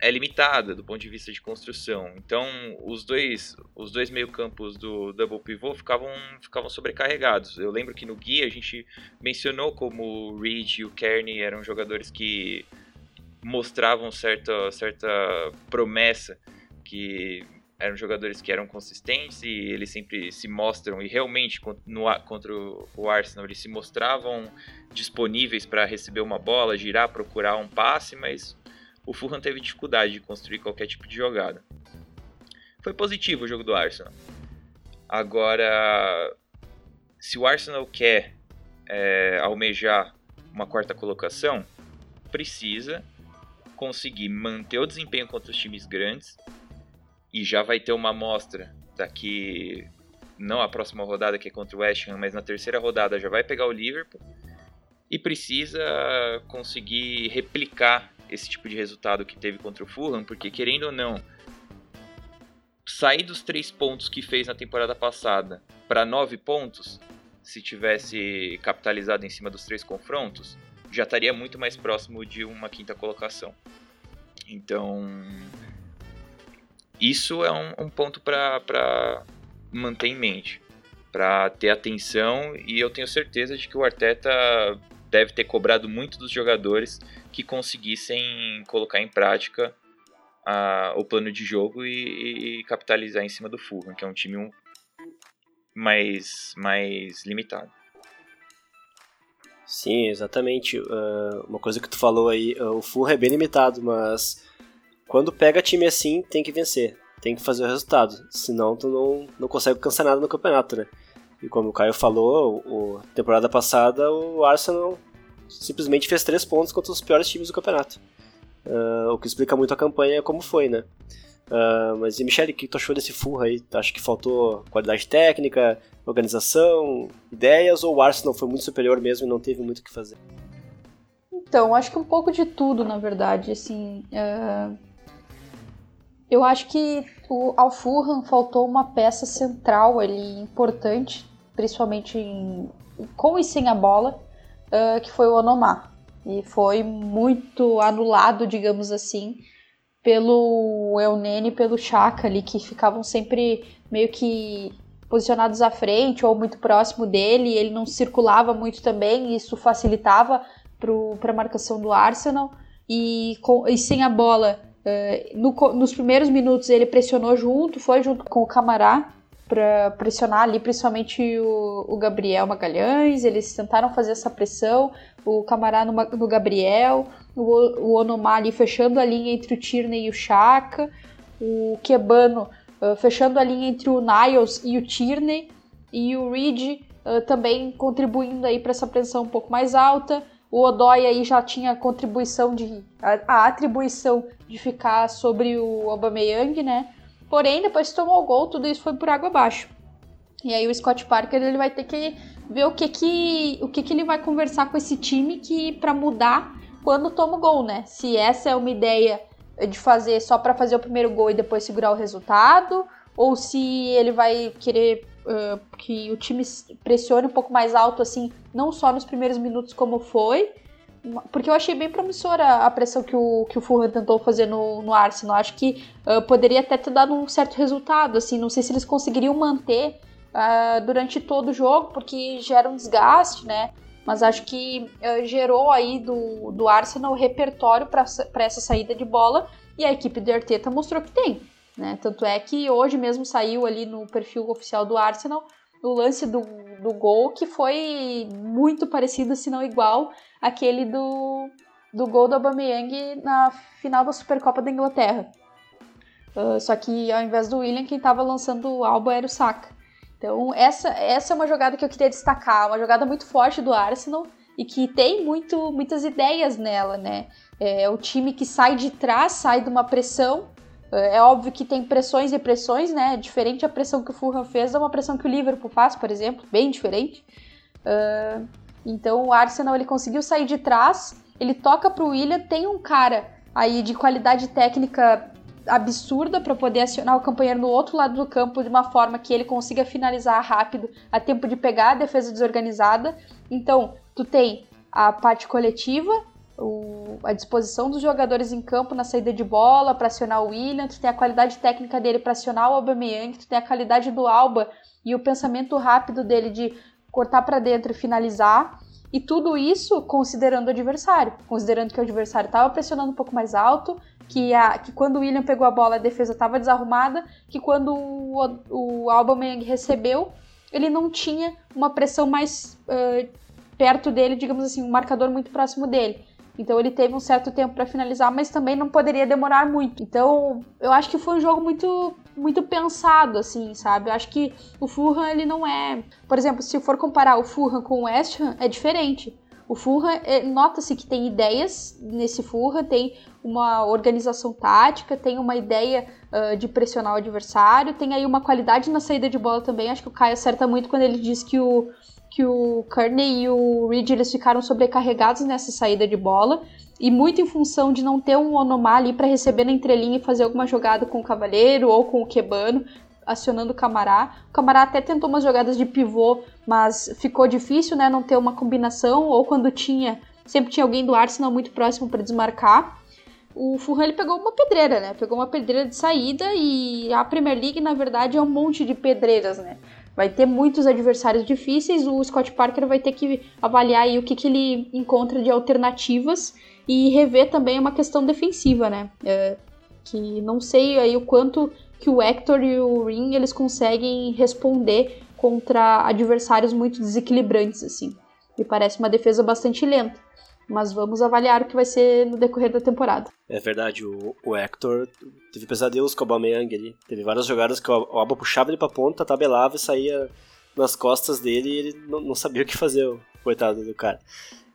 é limitada do ponto de vista de construção. Então, os dois, os dois meio-campos do double pivot ficavam, ficavam sobrecarregados. Eu lembro que no guia a gente mencionou como o Reed e o Kearney eram jogadores que mostravam certa, certa promessa, que eram jogadores que eram consistentes e eles sempre se mostram e realmente no, contra o Arsenal eles se mostravam disponíveis para receber uma bola, girar, procurar um passe, mas o Fulham teve dificuldade de construir qualquer tipo de jogada. Foi positivo o jogo do Arsenal. Agora, se o Arsenal quer é, almejar uma quarta colocação, precisa conseguir manter o desempenho contra os times grandes e já vai ter uma amostra daqui não a próxima rodada que é contra o West Ham, mas na terceira rodada já vai pegar o Liverpool e precisa conseguir replicar esse tipo de resultado que teve contra o Fulham, porque querendo ou não, sair dos três pontos que fez na temporada passada para nove pontos, se tivesse capitalizado em cima dos três confrontos, já estaria muito mais próximo de uma quinta colocação. Então, isso é um, um ponto para manter em mente, para ter atenção, e eu tenho certeza de que o Arteta deve ter cobrado muito dos jogadores que conseguissem colocar em prática o plano de jogo e, e, capitalizar em cima do Fulham, que é um time mais, mais limitado. Sim, exatamente. Uh, uma coisa que tu falou aí, uh, o Fulham é bem limitado, mas quando pega time assim, tem que vencer. Tem que fazer o resultado. Senão tu não, não consegue alcançar nada no campeonato, né? E como o Caio falou, o, temporada passada o Arsenal simplesmente fez três pontos contra os piores times do campeonato. Uh, o que explica muito a campanha como foi, né? Uh, mas e Michele, o que tu achou desse Fulham aí? Acho que faltou qualidade técnica, organização, ideias, ou o Arsenal foi muito superior mesmo e não teve muito o que fazer? Então, acho que um pouco de tudo, na verdade. Assim, uh, eu acho que o, ao Fulham faltou uma peça central ali importante, principalmente em, com e sem a bola, uh, que foi o Onomar. E foi muito anulado, digamos assim, pelo Eunene e pelo Chaka ali, que ficavam sempre meio que posicionados à frente ou muito próximo dele, ele não circulava muito também, e isso facilitava para a marcação do Arsenal. E, com, e sem a bola, uh, no, nos primeiros minutos ele pressionou junto, foi junto com o Camará para pressionar ali, principalmente o, o, Gabriel Magalhães. Eles tentaram fazer essa pressão, o Camará no, no Gabriel, o, o Onomar ali fechando a linha entre o Tierney e o Chaka, o Kebano uh, fechando a linha entre o Niles e o Tierney, e o Reed uh, também contribuindo aí para essa pressão um pouco mais alta. O Odoi aí já tinha contribuição de a, a atribuição de ficar sobre o Aubameyang, né? Porém, depois que tomou o gol, tudo isso foi por água abaixo. E aí o Scott Parker ele vai ter que ver o que que o que que ele vai conversar com esse time que para mudar quando toma o gol, né? Se essa é uma ideia de fazer só para fazer o primeiro gol e depois segurar o resultado, ou se ele vai querer que o time pressione um pouco mais alto, assim, não só nos primeiros minutos como foi, porque eu achei bem promissora a pressão que o, que o Fulham tentou fazer no, no Arsenal. Acho que uh, poderia até ter dado um certo resultado, assim, não sei se eles conseguiriam manter uh, durante todo o jogo, porque gera um desgaste, né? Mas acho que uh, gerou aí do, do Arsenal o repertório para essa saída de bola e a equipe de Arteta mostrou que tem. Né? Tanto é que hoje mesmo saiu ali no perfil oficial do Arsenal o lance do, do gol que foi muito parecido, se não igual, aquele do, do gol do Aubameyang na final da Supercopa da Inglaterra. Uh, só que ao invés do William, quem estava lançando o Alba era o Saka. Então essa, essa é uma jogada que eu queria destacar, uma jogada muito forte do Arsenal e que tem muito, muitas ideias nela, né? É o time que sai de trás, sai de uma pressão é óbvio que tem pressões e pressões, né? Diferente a pressão que o Fulham fez da uma pressão que o Liverpool faz, por exemplo, bem diferente. Uh, então o Arsenal ele conseguiu sair de trás, ele toca para o William, tem um cara aí de qualidade técnica absurda para poder acionar o companheiro no outro lado do campo de uma forma que ele consiga finalizar rápido, a tempo de pegar a defesa desorganizada. Então, tu tem a parte coletiva, o, a disposição dos jogadores em campo na saída de bola para acionar o William, tu tem a qualidade técnica dele para acionar o Aubameyang, tu tem a qualidade do Alba e o pensamento rápido dele de cortar para dentro e finalizar. E tudo isso considerando o adversário, considerando que o adversário estava pressionando um pouco mais alto, que, a, que quando o William pegou a bola a defesa estava desarrumada, que quando o, o Aubameyang recebeu, ele não tinha uma pressão mais uh, perto dele, digamos assim, um marcador muito próximo dele. Então ele teve um certo tempo para finalizar, mas também não poderia demorar muito. Então eu acho que foi um jogo muito muito pensado, assim, sabe? Eu acho que o Fulham ele não é, por exemplo, se for comparar o Fulham com o West Ham, é diferente. O Fulham, é, nota-se que tem ideias nesse Fulham, tem uma organização tática, tem uma ideia uh, de pressionar o adversário, tem aí uma qualidade na saída de bola também. Acho que o Caio acerta muito quando ele diz que o, que o Kearney e o Reed eles ficaram sobrecarregados nessa saída de bola e muito em função de não ter um Onomar ali para receber na entrelinha e fazer alguma jogada com o Cavaleiro ou com o Quebano, acionando o Camará. O Camará até tentou umas jogadas de pivô, mas ficou difícil, né, não ter uma combinação, ou quando tinha, sempre tinha alguém do Arsenal muito próximo para desmarcar. O Fulham ele pegou uma pedreira, né? Pegou uma pedreira de saída e a Premier League, na verdade, é um monte de pedreiras, né? Vai ter muitos adversários difíceis, o Scott Parker vai ter que avaliar aí o que, que ele encontra de alternativas e rever também uma questão defensiva, né? É, que não sei aí o quanto que o Hector e o Ring eles conseguem responder contra adversários muito desequilibrantes assim. Me parece uma defesa bastante lenta. Mas vamos avaliar o que vai ser no decorrer da temporada. É verdade, o, o Hector teve pesadelos com o Aubameyang ali. Teve várias jogadas que o Alba puxava ele pra ponta, tabelava e saía nas costas dele e ele não, não sabia o que fazer, o coitado do cara.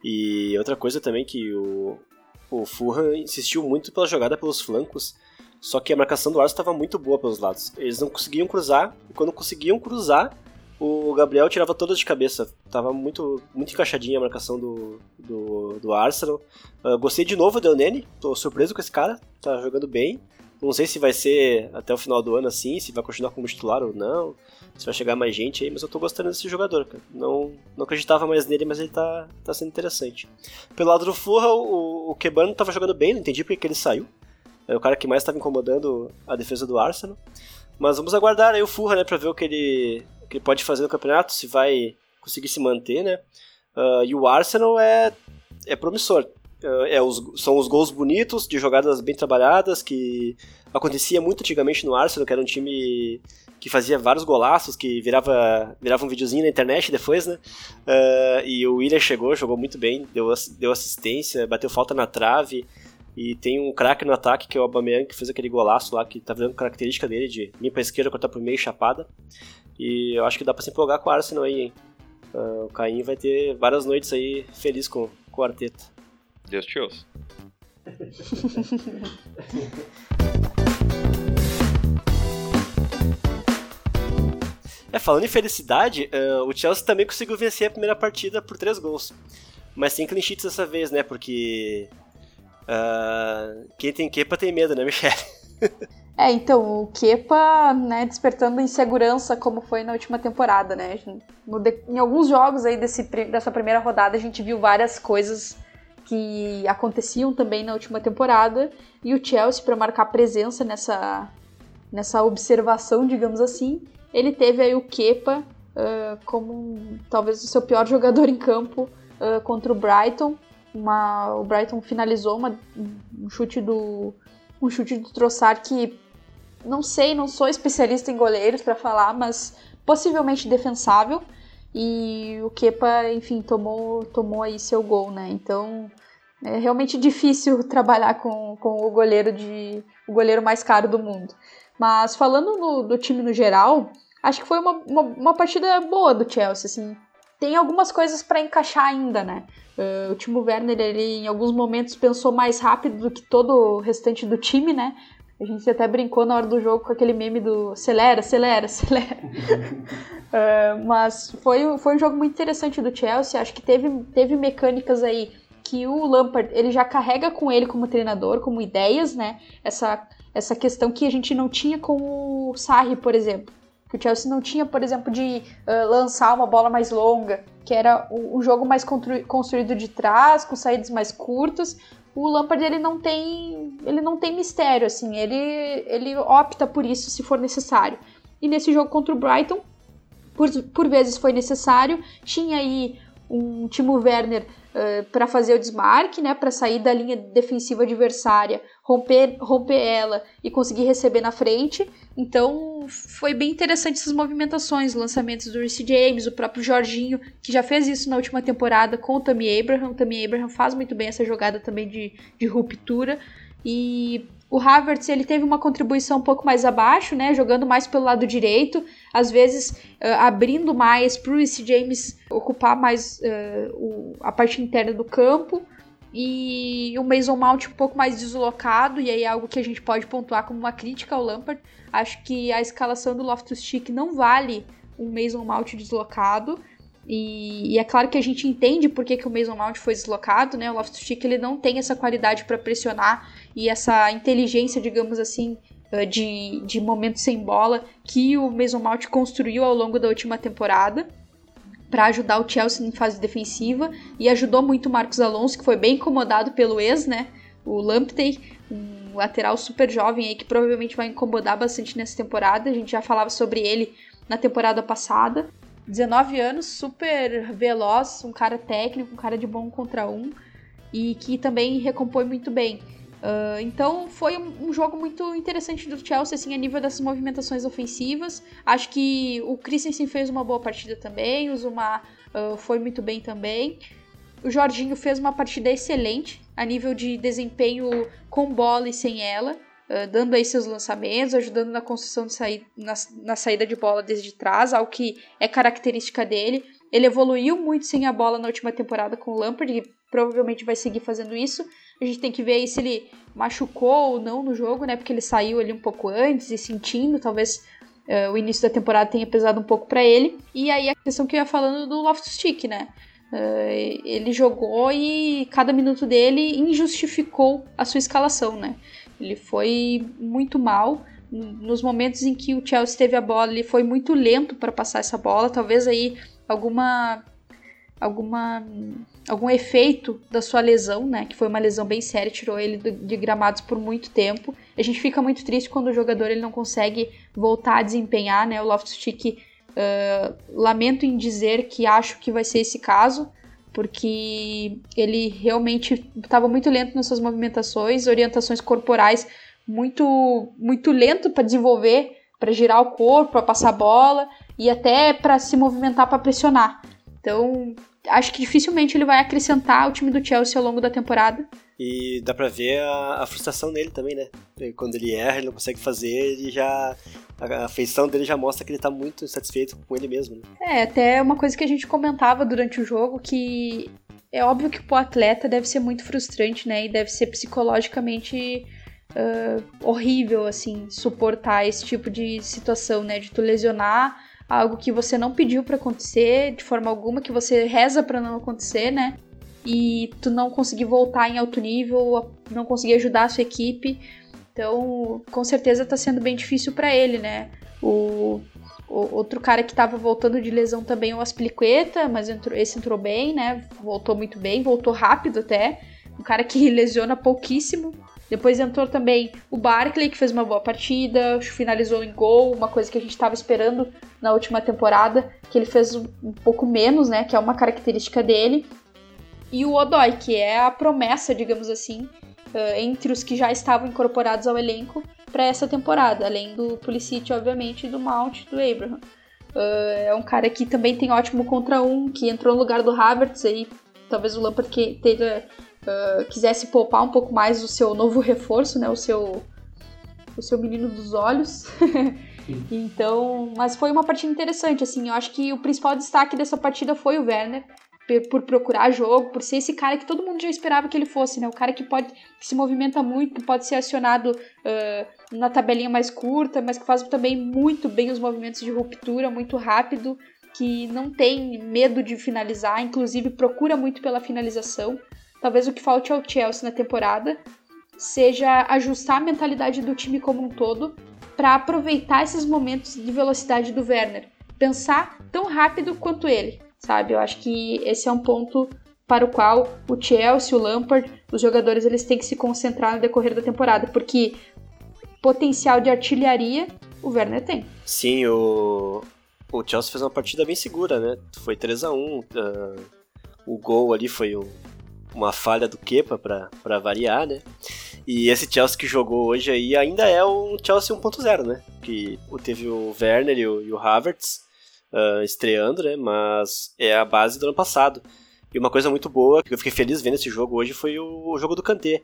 E outra coisa também que o, o Fulham insistiu muito pela jogada pelos flancos, só que a marcação do Arsenal estava muito boa pelos lados. Eles não conseguiam cruzar, e quando conseguiam cruzar, o Gabriel tirava todas de cabeça. Tava muito, muito encaixadinha a marcação do, do, do Arsenal. Uh, gostei de novo do Elneny, tô surpreso com esse cara, tá jogando bem. Não sei se vai ser até o final do ano assim, se vai continuar como titular ou não, se vai chegar mais gente aí, mas eu tô gostando desse jogador, cara. Não, não acreditava mais nele, mas ele tá, tá sendo interessante. Pelo lado do Furra, o, o Kebano tava jogando bem, não entendi porque que ele saiu. É o cara que mais estava incomodando a defesa do Arsenal. Mas vamos aguardar aí o Furra, né, pra ver o que ele, que ele pode fazer no campeonato, se vai conseguir se manter, né. Uh, e o Arsenal é, é promissor. Eh, é, os, são os gols bonitos, de jogadas bem trabalhadas, que acontecia muito antigamente no Arsenal, que era um time que fazia vários golaços, que virava, virava um videozinho na internet depois, né? Uh, e o William chegou, jogou muito bem, deu, deu assistência, bateu falta na trave. E tem um craque no ataque, que é o Aubameyang, que fez aquele golaço lá, que tá vendo característica dele de limpa a esquerda, cortar pro meio chapada. E eu acho que dá pra se empolgar com o Arsenal aí, hein? Uh, o Caim vai ter várias noites aí feliz com, com o Arteta. Deus te ouça. É, falando em felicidade, uh, o Chelsea também conseguiu vencer a primeira partida por três gols. Mas sem clean sheets dessa vez, né? Porque. Uh, quem tem Kepa tem medo, né, Michele? é, então, o Kepa, né, despertando insegurança como foi na última temporada, né? No, em alguns jogos aí desse, dessa primeira rodada a gente viu várias coisas que aconteciam também na última temporada e o Chelsea para marcar presença nessa nessa observação, digamos assim, ele teve aí o Kepa uh, como talvez o seu pior jogador em campo uh, contra o Brighton. Uma, o Brighton finalizou uma, um chute do um chute do Trossard que não sei, não sou especialista em goleiros para falar, mas possivelmente defensável. E o Kepa, enfim, tomou, tomou aí seu gol, né? Então é realmente difícil trabalhar com, com o goleiro de o goleiro mais caro do mundo. Mas falando no, do time no geral, acho que foi uma, uma, uma partida boa do Chelsea, assim. Tem algumas coisas para encaixar ainda, né? Uh, o Timo Werner, ele em alguns momentos pensou mais rápido do que todo o restante do time, né? A gente até brincou na hora do jogo com aquele meme do acelera, acelera, acelera. uh, mas foi, foi um jogo muito interessante do Chelsea. Acho que teve, teve mecânicas aí que o Lampard ele já carrega com ele como treinador, como ideias, né? Essa, essa questão que a gente não tinha com o Sarri, por exemplo. Que o Chelsea não tinha, por exemplo, de uh, lançar uma bola mais longa, que era um jogo mais construído de trás, com saídas mais curtas. O Lampard ele não tem, ele não tem mistério assim, ele ele opta por isso se for necessário. E nesse jogo contra o Brighton, por, por vezes foi necessário, tinha aí um Timo Werner uh, para fazer o desmarque, né, para sair da linha defensiva adversária, romper, romper ela e conseguir receber na frente. Então foi bem interessante essas movimentações, lançamentos do Reece James, o próprio Jorginho, que já fez isso na última temporada com o Tammy Abraham. O Tammy Abraham faz muito bem essa jogada também de, de ruptura. E o Havertz ele teve uma contribuição um pouco mais abaixo, né, jogando mais pelo lado direito, às vezes uh, abrindo mais para o James ocupar mais uh, o, a parte interna do campo e o Mason Mount um pouco mais deslocado, e aí é algo que a gente pode pontuar como uma crítica ao Lampard. Acho que a escalação do Loftus-Cheek não vale um Mason Mount deslocado, e, e, é claro que a gente entende por que, que o Mason Mount foi deslocado, né? O Loftus-Cheek ele não tem essa qualidade para pressionar e essa inteligência, digamos assim, de, de momentos sem bola que o Mason Mount construiu ao longo da última temporada para ajudar o Chelsea em fase defensiva e ajudou muito o Marcos Alonso, que foi bem incomodado pelo ex, né? O Lamptey, um lateral super jovem aí que provavelmente vai incomodar bastante nessa temporada. A gente já falava sobre ele na temporada passada. 19 anos, super veloz, um cara técnico, um cara de bom contra um e que também recompõe muito bem. Uh, então foi um, um, jogo muito interessante do Chelsea assim, a nível dessas movimentações ofensivas. Acho que o Christensen fez uma boa partida também, o Zuma uh, foi muito bem também. O Jorginho fez uma partida excelente a nível de desempenho com bola e sem ela dando aí seus lançamentos, ajudando na construção de saída, na, na saída de bola desde trás, algo que é característica dele. Ele evoluiu muito sem a bola na última temporada com o Lampard e provavelmente vai seguir fazendo isso. A gente tem que ver aí se ele machucou ou não no jogo, né? Porque ele saiu ali um pouco antes e sentindo, talvez uh, o início da temporada tenha pesado um pouco para ele. E aí a questão que eu ia falando do Loftus-Cheek, né? Uh, ele jogou e cada minuto dele injustificou a sua escalação, né? Ele foi muito mal. Nos momentos em que o Chelsea teve a bola, ele foi muito lento para passar essa bola. Talvez aí alguma alguma algum efeito da sua lesão, né? Que foi uma lesão bem séria, tirou ele de gramados por muito tempo. A gente fica muito triste quando o jogador ele não consegue voltar a desempenhar, né? O Loftus-Cheek uh, lamento em dizer que acho que vai ser esse caso, porque ele realmente estava muito lento nas suas movimentações, orientações corporais muito muito lento para desenvolver, para girar o corpo, para passar a bola e até para se movimentar para pressionar. Então, acho que dificilmente ele vai acrescentar ao time do Chelsea ao longo da temporada. E dá pra ver a, a frustração dele também, né? Quando ele erra, ele não consegue fazer, ele já. A, a feição dele já mostra que ele tá muito insatisfeito com ele mesmo, né? É, até uma coisa que a gente comentava durante o jogo que é óbvio que pro atleta deve ser muito frustrante, né? E deve ser psicologicamente uh, horrível, assim, suportar esse tipo de situação, né? De tu lesionar algo que você não pediu para acontecer de forma alguma, que você reza para não acontecer, né? e tu não conseguir voltar em alto nível, não conseguir ajudar a sua equipe. Então, com certeza tá sendo bem difícil para ele, né? O, o, outro cara que tava voltando de lesão também, o Aspliqueta, mas entrou, esse entrou bem, né? Voltou muito bem, voltou rápido até. Um cara que lesiona pouquíssimo. Depois entrou também o Barkley, que fez uma boa partida, finalizou em gol, uma coisa que a gente estava esperando na última temporada, que ele fez um pouco menos, né? Que é uma característica dele e o Odoi, que é a promessa, digamos assim, uh, entre os que já estavam incorporados ao elenco para essa temporada, além do Pulisic, obviamente, do Mount do Abraham. Uh, é um cara que também tem ótimo contra um, que entrou no lugar do Havertz, aí talvez o Lampard que teria, uh, quisesse poupar um pouco mais o seu novo reforço, né, o seu, o seu menino dos olhos. então, mas foi uma partida interessante, assim, eu acho que o principal destaque dessa partida foi o Werner, por procurar jogo, por ser esse cara que todo mundo já esperava que ele fosse, né? O cara que pode que se movimenta muito, pode ser acionado uh, na tabelinha mais curta, mas que faz também muito bem os movimentos de ruptura, muito rápido, que não tem medo de finalizar, inclusive procura muito pela finalização. Talvez o que falte ao Chelsea na temporada seja ajustar a mentalidade do time como um todo para aproveitar esses momentos de velocidade do Werner, pensar tão rápido quanto ele sabe? Eu acho que esse é um ponto para o qual o Chelsea, o Lampard, os jogadores eles têm que se concentrar no decorrer da temporada, porque potencial de artilharia o Werner tem. Sim, o, o Chelsea fez uma partida bem segura, né? Foi 3 a 1 uh, o gol ali foi um, uma falha do Kepa para variar, né? E esse Chelsea que jogou hoje aí ainda é um Chelsea 1.0, né? Que teve o Werner e o, e o Havertz uh, estreando, né? Mas é a base do ano passado. E uma coisa muito boa, que eu fiquei feliz vendo esse jogo hoje, foi o, o jogo do Kanté.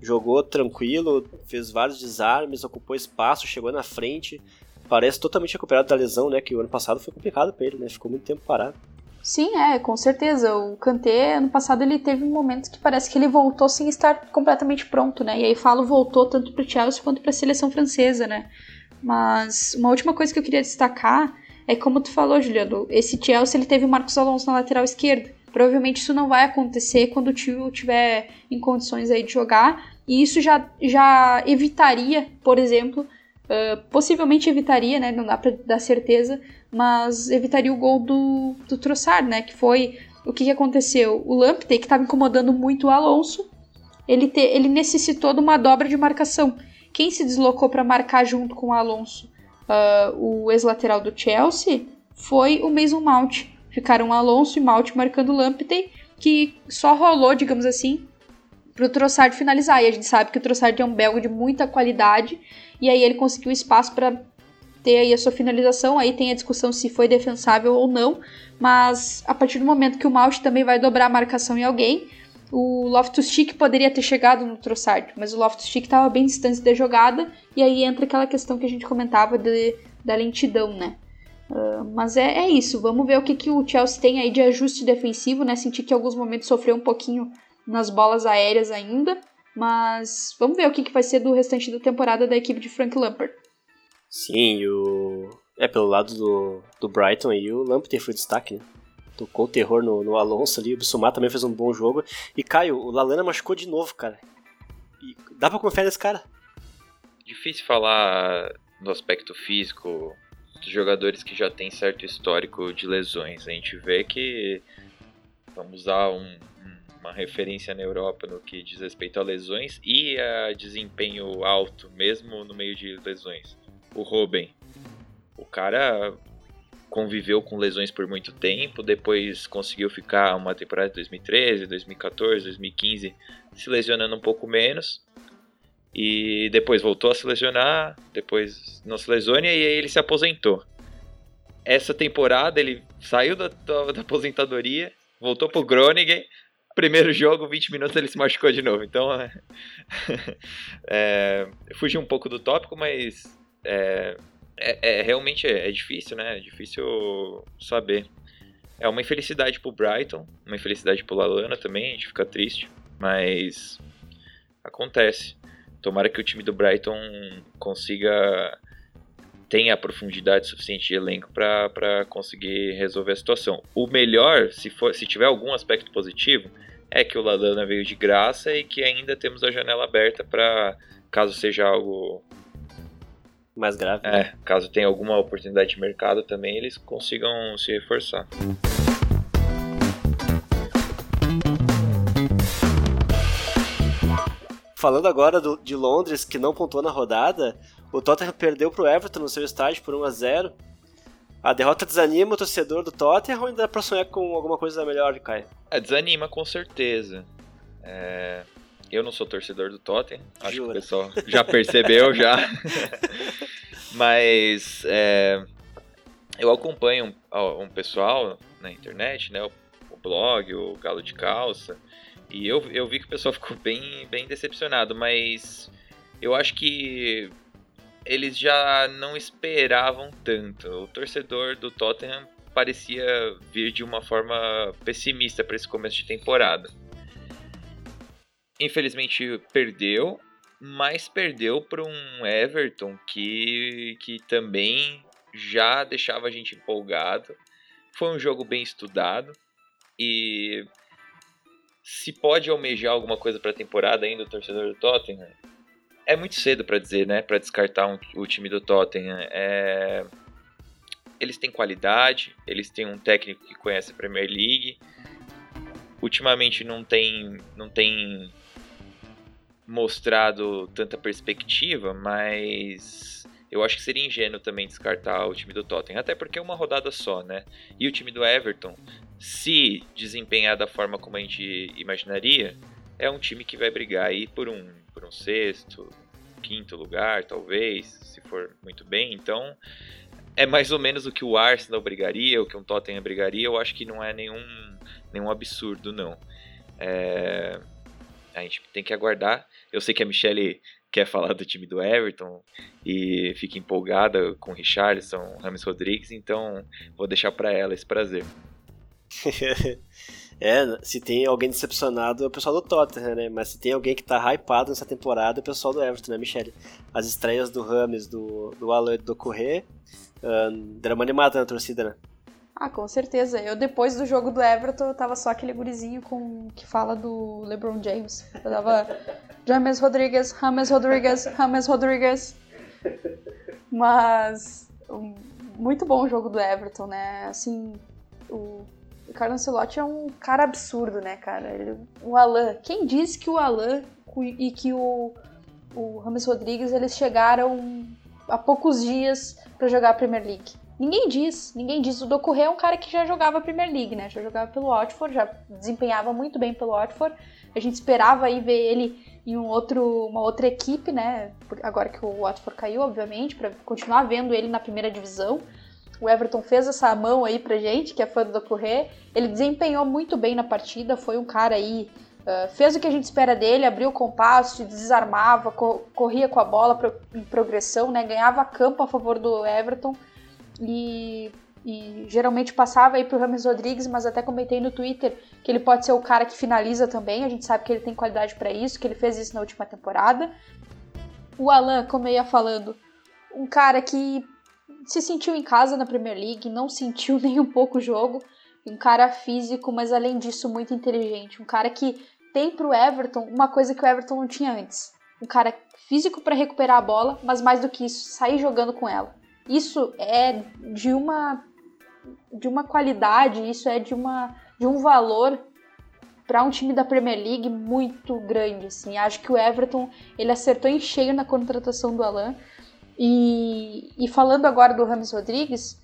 Jogou tranquilo, fez vários desarmes, ocupou espaço, chegou na frente. Parece totalmente recuperado da lesão, né? Que o ano passado foi complicado para ele, né? Ficou muito tempo parado. Sim, é, com certeza. O Kanté, ano passado, ele teve momentos que parece que ele voltou sem estar completamente pronto, né? E aí falo voltou tanto para o Chelsea quanto para a seleção francesa, né? Mas uma última coisa que eu queria destacar é como tu falou, Juliano, esse Chelsea ele teve o Marcos Alonso na lateral esquerda. Provavelmente isso não vai acontecer quando o tio tiver em condições aí de jogar, e isso já, já evitaria, por exemplo, uh, possivelmente evitaria, né? Não dá para dar certeza, mas evitaria o gol do, do Trossard, né? Que foi o que, que aconteceu? O Lamptey, que estava incomodando muito o Alonso, ele, te, ele necessitou de uma dobra de marcação. Quem se deslocou para marcar junto com o Alonso, uh, o ex-lateral do Chelsea, foi o Mason Mount. Ficaram Alonso e Mount marcando o Lamptey, que só rolou, digamos assim, para o Trossard finalizar. E a gente sabe que o Trossard é um belga de muita qualidade, e aí ele conseguiu espaço para ter aí a sua finalização. Aí tem a discussão se foi defensável ou não, mas a partir do momento que o Mount também vai dobrar a marcação em alguém, o Loftus-Cheek poderia ter chegado no Trossard, mas o Loftus-Cheek estava bem distante da jogada, e aí entra aquela questão que a gente comentava de, da lentidão, né? Uh, mas é, é, isso, vamos ver o que, que o Chelsea tem aí de ajuste defensivo, né? Senti que em alguns momentos sofreu um pouquinho nas bolas aéreas ainda, mas vamos ver o que, que vai ser do restante da temporada da equipe de Frank Lampard. Sim, o... é pelo lado do, do Brighton aí, o Lampard foi destaque, né? Tocou o terror no, no Alonso ali, o Bissumar também fez um bom jogo. E Caio, o Lalana machucou de novo, cara. E dá pra confiar nesse cara? Difícil falar no aspecto físico dos jogadores que já têm certo histórico de lesões. A gente vê que, vamos usar um, uma referência na Europa no que diz respeito a lesões e a desempenho alto, mesmo no meio de lesões. O Robin, o cara conviveu com lesões por muito tempo, depois conseguiu ficar uma temporada de 2013, 2014, 2015 se lesionando um pouco menos. E depois voltou a se lesionar, depois não se lesiona e aí ele se aposentou. Essa temporada ele saiu da, da, da aposentadoria, voltou pro Groningen, primeiro jogo, 20 minutos, ele se machucou de novo. Então, é, fugi um pouco do tópico, mas é, é, é realmente é, é, difícil, né? É difícil saber. É uma infelicidade pro Brighton, uma infelicidade pro Lalana também, a gente fica triste, mas acontece. Tomara que o time do Brighton consiga tenha a profundidade suficiente de elenco para conseguir resolver a situação. O melhor, se, for, se tiver algum aspecto positivo, é que o Lalana veio de graça e que ainda temos a janela aberta para, caso seja algo mais grave. É, caso tenha alguma oportunidade de mercado também, eles consigam se reforçar. Falando agora do, de Londres, que não pontuou na rodada, o Tottenham perdeu para o Everton no seu estádio por 1 a 0 a derrota desanima o torcedor do Tottenham ou ainda dá pra sonhar com alguma coisa melhor, Kai? É, desanima com certeza. É... Eu não sou torcedor do Tottenham, acho Jura. que o pessoal já percebeu já. Mas é... eu acompanho um, um, pessoal na internet, né? O, o, blog, o Galo de Calça, e eu, eu vi que o pessoal ficou bem, bem decepcionado, mas eu acho que eles já não esperavam tanto. O torcedor do Tottenham parecia vir de uma forma pessimista para esse começo de temporada. Infelizmente perdeu, mas perdeu para um Everton que, que também já deixava a gente empolgado. Foi um jogo bem estudado e se pode almejar alguma coisa para a temporada ainda o torcedor do Tottenham, é muito cedo para dizer, né? Para descartar um, o time do Tottenham. É... Eles têm qualidade, eles têm um técnico que conhece a Premier League. Ultimamente não tem, não tem mostrado tanta perspectiva, mas eu acho que seria ingênuo também descartar o time do Tottenham, até porque é uma rodada só, né? E o time do Everton, se desempenhar da forma como a gente imaginaria, é um time que vai brigar aí por um, por um sexto, quinto lugar, talvez, se for muito bem. Então, é mais ou menos o que o Arsenal brigaria, o que um Tottenham brigaria. Eu acho que não é nenhum, nenhum absurdo, não. É... A gente tem que aguardar. Eu sei que a Michelle quer falar do time do Everton e fica empolgada com o Richarlison, Rames Rodrigues, então vou deixar para ela esse prazer. é, se tem alguém decepcionado é o pessoal do Tottenham, né? Mas se tem alguém que tá hypado nessa temporada é o pessoal do Everton, né, Michele? As estreias do Rames, do, do Alan do Corrêa uh, uma animada na torcida, né? Ah, com certeza. Eu, depois do jogo do Everton, eu tava só aquele gurizinho com, que fala do LeBron James. Eu tava James Rodrigues, James Rodrigues, James Rodrigues. Mas muito bom o jogo do Everton, né? Assim, o Carlos Ancelotti é um cara absurdo, né, cara? Ele, o Alan, quem disse que o Alan e que o, o James Rodrigues eles chegaram há poucos dias para jogar a Premier League? Ninguém diz, ninguém diz. O Doucouré é um cara que já jogava a Premier League, né? Já jogava pelo Watford, já desempenhava muito bem pelo Watford. A gente esperava aí ver ele em um outro, uma outra equipe, né? Agora que o Watford caiu, obviamente, para continuar vendo ele na primeira divisão. O Everton fez essa mão aí pra gente, que é fã do Doucouré. Ele desempenhou muito bem na partida, foi um cara aí Uh, fez o que a gente espera dele, abriu o compasso, desarmava, co corria com a bola pro, em progressão, né? ganhava campo a favor do Everton e, e geralmente passava aí pro Rames Rodrigues, mas até comentei no Twitter que ele pode ser o cara que finaliza também. A gente sabe que ele tem qualidade para isso, que ele fez isso na última temporada. O Alan, como eu ia falando, um cara que se sentiu em casa na Premier League, não sentiu nem um pouco o jogo. Um cara físico, mas além disso, muito inteligente. Um cara que tem pro Everton uma coisa que o Everton não tinha antes. Um cara físico para recuperar a bola, mas mais do que isso, sair jogando com ela. Isso é de uma de uma qualidade, isso é de uma de um valor para um time da Premier League muito grande, assim. Acho que o Everton, ele acertou em cheio na contratação do Alan. E, e falando agora do Rames Rodrigues,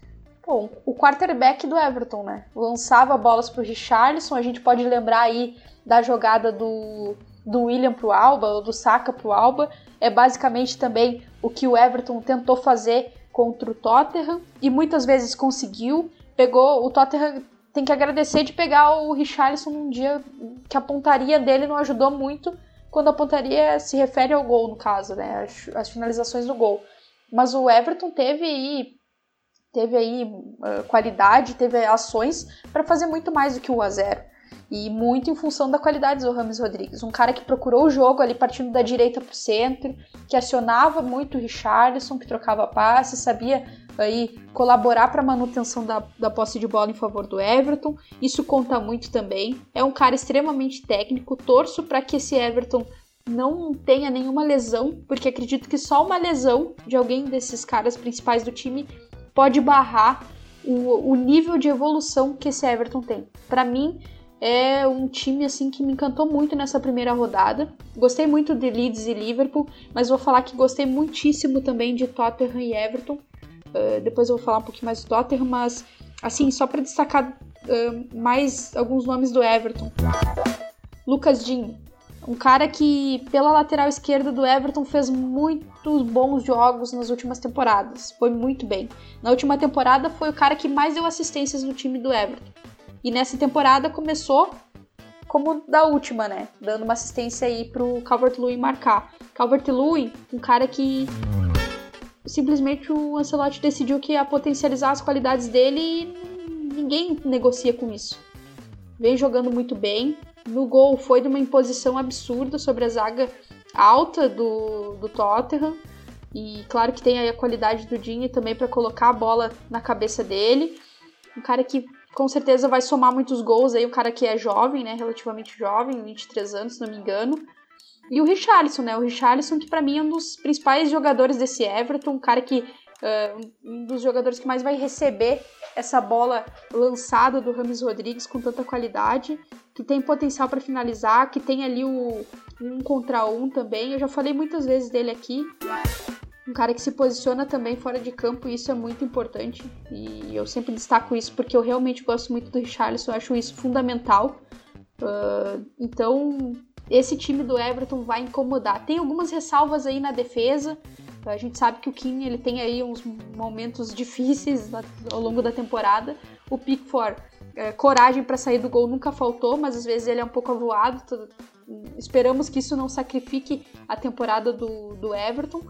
bom, o quarterback do Everton, né? Lançava bolas pro Richarlison, a gente pode lembrar aí da jogada do, do William pro Alba, ou do Saka pro Alba. É basicamente também o que o Everton tentou fazer contra o Tottenham e muitas vezes conseguiu. Pegou o Tottenham tem que agradecer de pegar o Richarlison num dia que a pontaria dele não ajudou muito, quando a pontaria se refere ao gol, no caso, né? As, as finalizações do gol. Mas o Everton teve aí, teve aí uh, qualidade, teve ações para fazer muito mais do que o 1 a 0 e muito em função da qualidade do Rames Rodrigues. Um cara que procurou o jogo ali partindo da direita para o centro, que acionava muito o Richardson, que trocava passes, sabia aí colaborar para a manutenção da, da posse de bola em favor do Everton. Isso conta muito também. É um cara extremamente técnico. Torço para que esse Everton não tenha nenhuma lesão, porque acredito que só uma lesão de alguém desses caras principais do time pode barrar o, o nível de evolução que esse Everton tem. Para mim, é um time assim que me encantou muito nessa primeira rodada. Gostei muito de Leeds e Liverpool, mas vou falar que gostei muitíssimo também de Tottenham e Everton. Uh, depois eu vou falar um pouquinho mais do Tottenham, mas assim, só para destacar uh, mais alguns nomes do Everton. Lucas Digne, um cara que pela lateral esquerda do Everton fez muitos bons jogos nas últimas temporadas. Foi muito bem. Na última temporada foi o cara que mais deu assistências no time do Everton. E nessa temporada começou como da última, né? Dando uma assistência aí pro Calvert-Lewin marcar. Calvert-Lewin, um cara que simplesmente o Ancelotti decidiu que ia potencializar as qualidades dele e ninguém negocia com isso. Vem jogando muito bem. No gol foi de uma imposição absurda sobre a zaga alta do, do Tottenham. E claro que tem aí a qualidade do Dini também para colocar a bola na cabeça dele. Um cara que com certeza vai somar muitos gols aí, o cara que é jovem, né, relativamente jovem, 23 anos, se não me engano. E o Richarlison, né, o Richarlison que para mim é um dos principais jogadores desse Everton, um cara que uh, um dos jogadores que mais vai receber essa bola lançada do Rames Rodrigues com tanta qualidade, que tem potencial para finalizar, que tem ali o um contra um também. Eu já falei muitas vezes dele aqui. Um cara que se posiciona também fora de campo, e isso é muito importante. E eu sempre destaco isso porque eu realmente gosto muito do Richarlison, eu acho isso fundamental. Uh, então, esse time do Everton vai incomodar. Tem algumas ressalvas aí na defesa. A gente sabe que o Kim ele tem aí uns momentos difíceis ao longo da temporada. O Pickford, é, coragem para sair do gol nunca faltou, mas às vezes ele é um pouco avoado. Esperamos que isso não sacrifique a temporada do, do Everton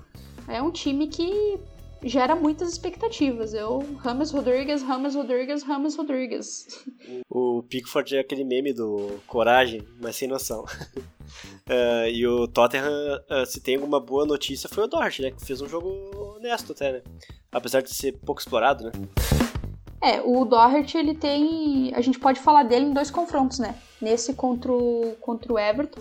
é um time que gera muitas expectativas. Eu, Rames Rodrigues, Rames Rodrigues, Rames Rodrigues. O Pickford é aquele meme do coragem, mas sem noção. uh, e o Tottenham, uh, se tem alguma boa notícia, foi o Dort, né? Que fez um jogo honesto até, né? Apesar de ser pouco explorado, né? É, o Doherty, ele tem... A gente pode falar dele em dois confrontos, né? Nesse contra o, contra o Everton,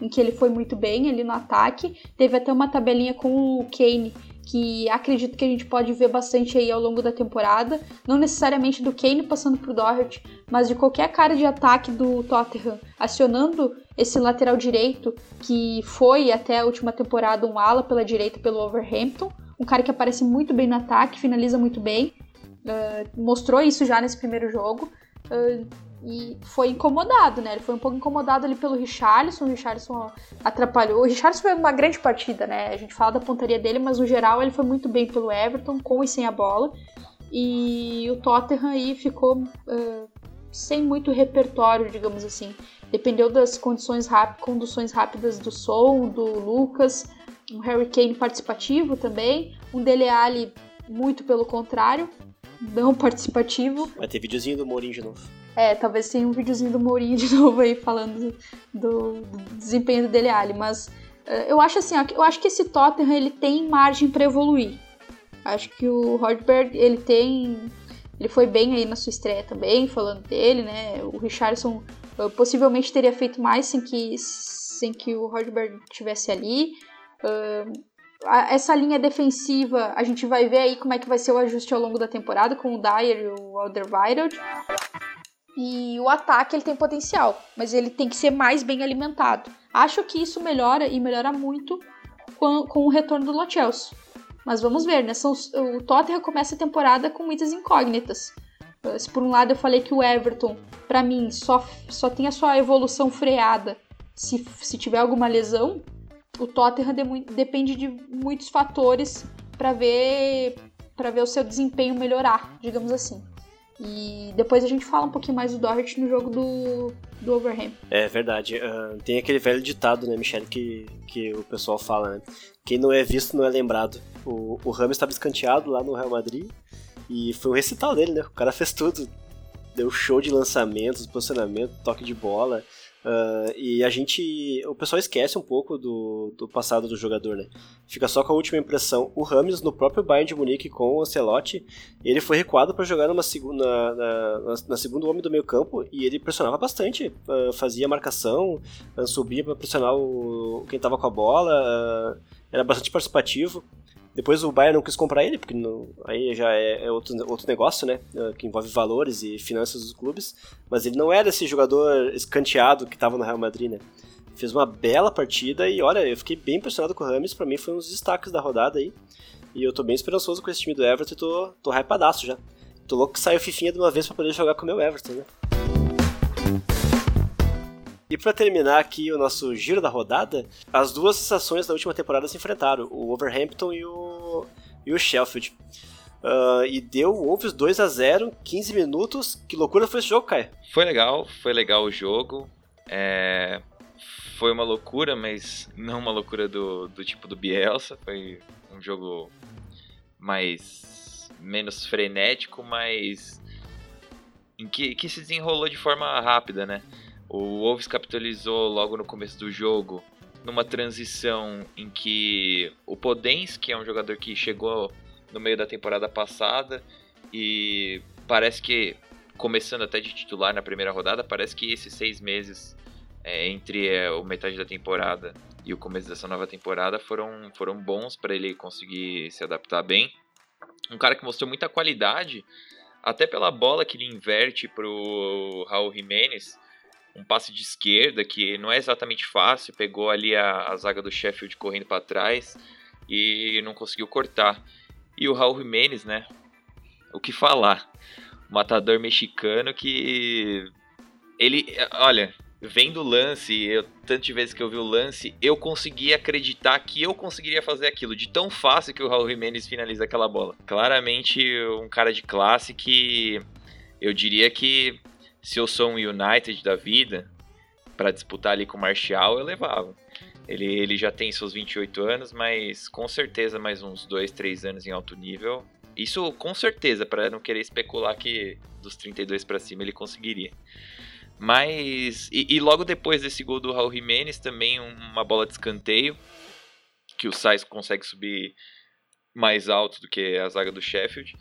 em que ele foi muito bem ali no ataque. Teve até uma tabelinha com o Kane, que acredito que a gente pode ver bastante aí ao longo da temporada. Não necessariamente do Kane passando pro Doherty, mas de qualquer cara de ataque do Tottenham acionando esse lateral direito, que foi até a última temporada um ala pela direita pelo Overhampton. Um cara que aparece muito bem no ataque, finaliza muito bem. Uh, mostrou isso já nesse primeiro jogo. Uh, e foi incomodado, né? Ele foi um pouco incomodado ali pelo Richarlison. O Richarlison atrapalhou. O Richarlison foi uma grande partida, né? A gente fala da pontaria dele, mas no geral ele foi muito bem pelo Everton, com e sem a bola. E o Tottenham aí ficou uh, sem muito repertório, digamos assim. Dependeu das condições rápidas, conduções rápidas do Sol, do Lucas, um Harry Kane participativo também, um Dele Alli muito pelo contrário, não participativo. Vai ter videozinho do Mourinho de novo. É, talvez tenha um videozinho do Mourinho de novo aí falando do, do desempenho do Dele Alli, mas uh, eu acho assim, eu acho que esse Tottenham ele tem margem para evoluir. Acho que o Rodberg ele tem, ele foi bem aí na sua estreia também, falando dele, né? O Richardson uh, possivelmente teria feito mais sem que sem que o Rodberg estivesse ali. Uh, essa linha defensiva, a gente vai ver aí como é que vai ser o ajuste ao longo da temporada com o Dyer e o Alderweireld. E o ataque ele tem potencial, mas ele tem que ser mais bem alimentado. Acho que isso melhora e melhora muito com, com o retorno do Lo Celso. Mas vamos ver, né? São, o Tottenham começa a temporada com muitas incógnitas. Se por um lado eu falei que o Everton, para mim, só, só tem a sua evolução freada se, se tiver alguma lesão, o Tottenham de, depende de muitos fatores para ver para ver o seu desempenho melhorar, digamos assim. E depois a gente fala um pouquinho mais do Doherty no jogo do, do Overham. É verdade. Uh, tem aquele velho ditado, né, Michele, que, que o pessoal fala, né? Quem não é visto não é lembrado. O, o Ramos estava escanteado lá no Real Madrid e foi um recital dele, né? O cara fez tudo. Deu show de lançamentos, posicionamento, toque de bola. Uh, e a gente. O pessoal esquece um pouco do, do passado do jogador, né? Fica só com a última impressão. O Rames, no próprio Bayern de Munique com o Ancelotti, ele foi recuado para jogar numa segunda, na, na, na homem do meio campo e ele pressionava bastante. Uh, fazia marcação, uh, subia para pressionar o, quem estava com a bola, era bastante participativo. Depois o Bayern não quis comprar ele, porque não, aí já é, é, outro, outro negócio, né? É, que envolve valores e finanças dos clubes. Mas ele não era esse jogador escanteado que estava no Real Madrid, né? Fez uma bela partida e olha, eu fiquei bem impressionado com o Rames, para mim foi um dos destaques da rodada aí. E eu tô bem esperançoso com esse time do Everton e tô, tô hypadaço já. Tô louco que saia o Fifinha de uma vez para poder jogar com o meu Everton, né? E para terminar aqui o nosso giro da rodada, as duas sensações da última temporada se enfrentaram, o Overhampton e o, e o Sheffield. Uh, e deu Wolves 2 a 0 15 minutos. Que loucura foi esse jogo, Kai? Foi legal, foi legal o jogo. É... Foi uma loucura, mas não uma loucura do, do tipo do Bielsa. Foi um jogo mais menos frenético, mas em que, que se desenrolou de forma rápida, né? O Wolves capitalizou logo no começo do jogo, numa transição em que o Podens, que é um jogador que chegou no meio da temporada passada e parece que começando até de titular na primeira rodada, parece que esses seis meses é, entre é, o metade da temporada e o começo dessa nova temporada foram, foram bons para ele conseguir se adaptar bem. Um cara que mostrou muita qualidade, até pela bola que ele inverte pro Raul Jimenez, um passe de esquerda que não é exatamente fácil, pegou ali a, a zaga do Sheffield correndo para trás e não conseguiu cortar. E o Raul Jimenez, né? O que falar? matador mexicano que ele, olha, vendo o lance, eu, tantas vezes que eu vi o lance, eu consegui acreditar que eu conseguiria fazer aquilo, de tão fácil que o Raul Jimenez finaliza aquela bola. Claramente um cara de classe que eu diria que se eu sou um United da vida, para disputar ali com o Martial, eu levava. Ele, ele já tem seus 28 anos, mas com certeza mais uns 2, 3 anos em alto nível. Isso com certeza, para não querer especular que dos 32 para cima ele conseguiria. Mas. E, e, logo depois desse gol do Raul Jimenez, também uma bola de escanteio. Que o Sainz consegue subir mais alto do que a zaga do Sheffield.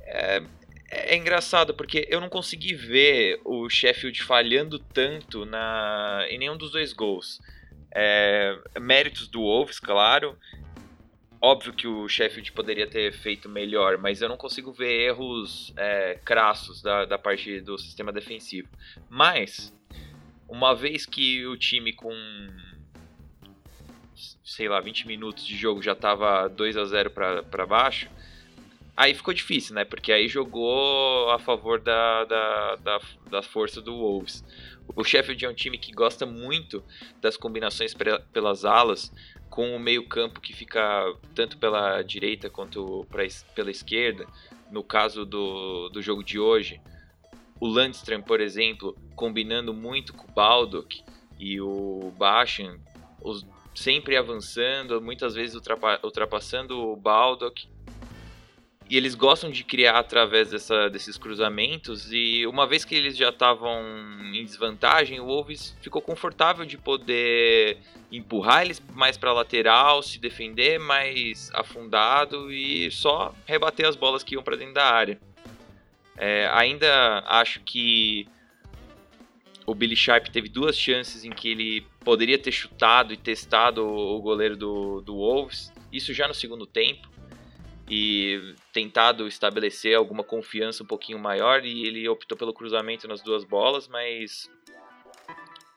É, é engraçado porque eu não consegui ver o Sheffield falhando tanto na, em nenhum dos dois gols. É, méritos do Wolves, claro. Óbvio que o Sheffield poderia ter feito melhor, mas eu não consigo ver erros é, crassos da, da parte do sistema defensivo. Mas, uma vez que o time com, sei lá, 20 minutos de jogo já estava 2 a 0 para baixo, aí ficou difícil, né? Porque aí jogou a favor da, da, da, da força do Wolves. O Sheffield é um time que gosta muito das combinações pelas alas, com o meio-campo que fica tanto pela direita quanto pra, pela esquerda. No caso do, do jogo de hoje, o Landstrom, por exemplo, combinando muito com o Baldock e o Bashan, os, sempre avançando, muitas vezes ultrapassando o Baldock e eles gostam de criar através dessa, desses cruzamentos. E uma vez que eles já estavam em desvantagem, o Wolves ficou confortável de poder empurrar eles mais para lateral, se defender mais afundado e só rebater as bolas que iam para dentro da área. É, ainda acho que o Billy Sharp teve duas chances em que ele poderia ter chutado e testado o goleiro do, do Wolves, isso já no segundo tempo e tentado estabelecer alguma confiança um pouquinho maior e ele optou pelo cruzamento nas duas bolas, mas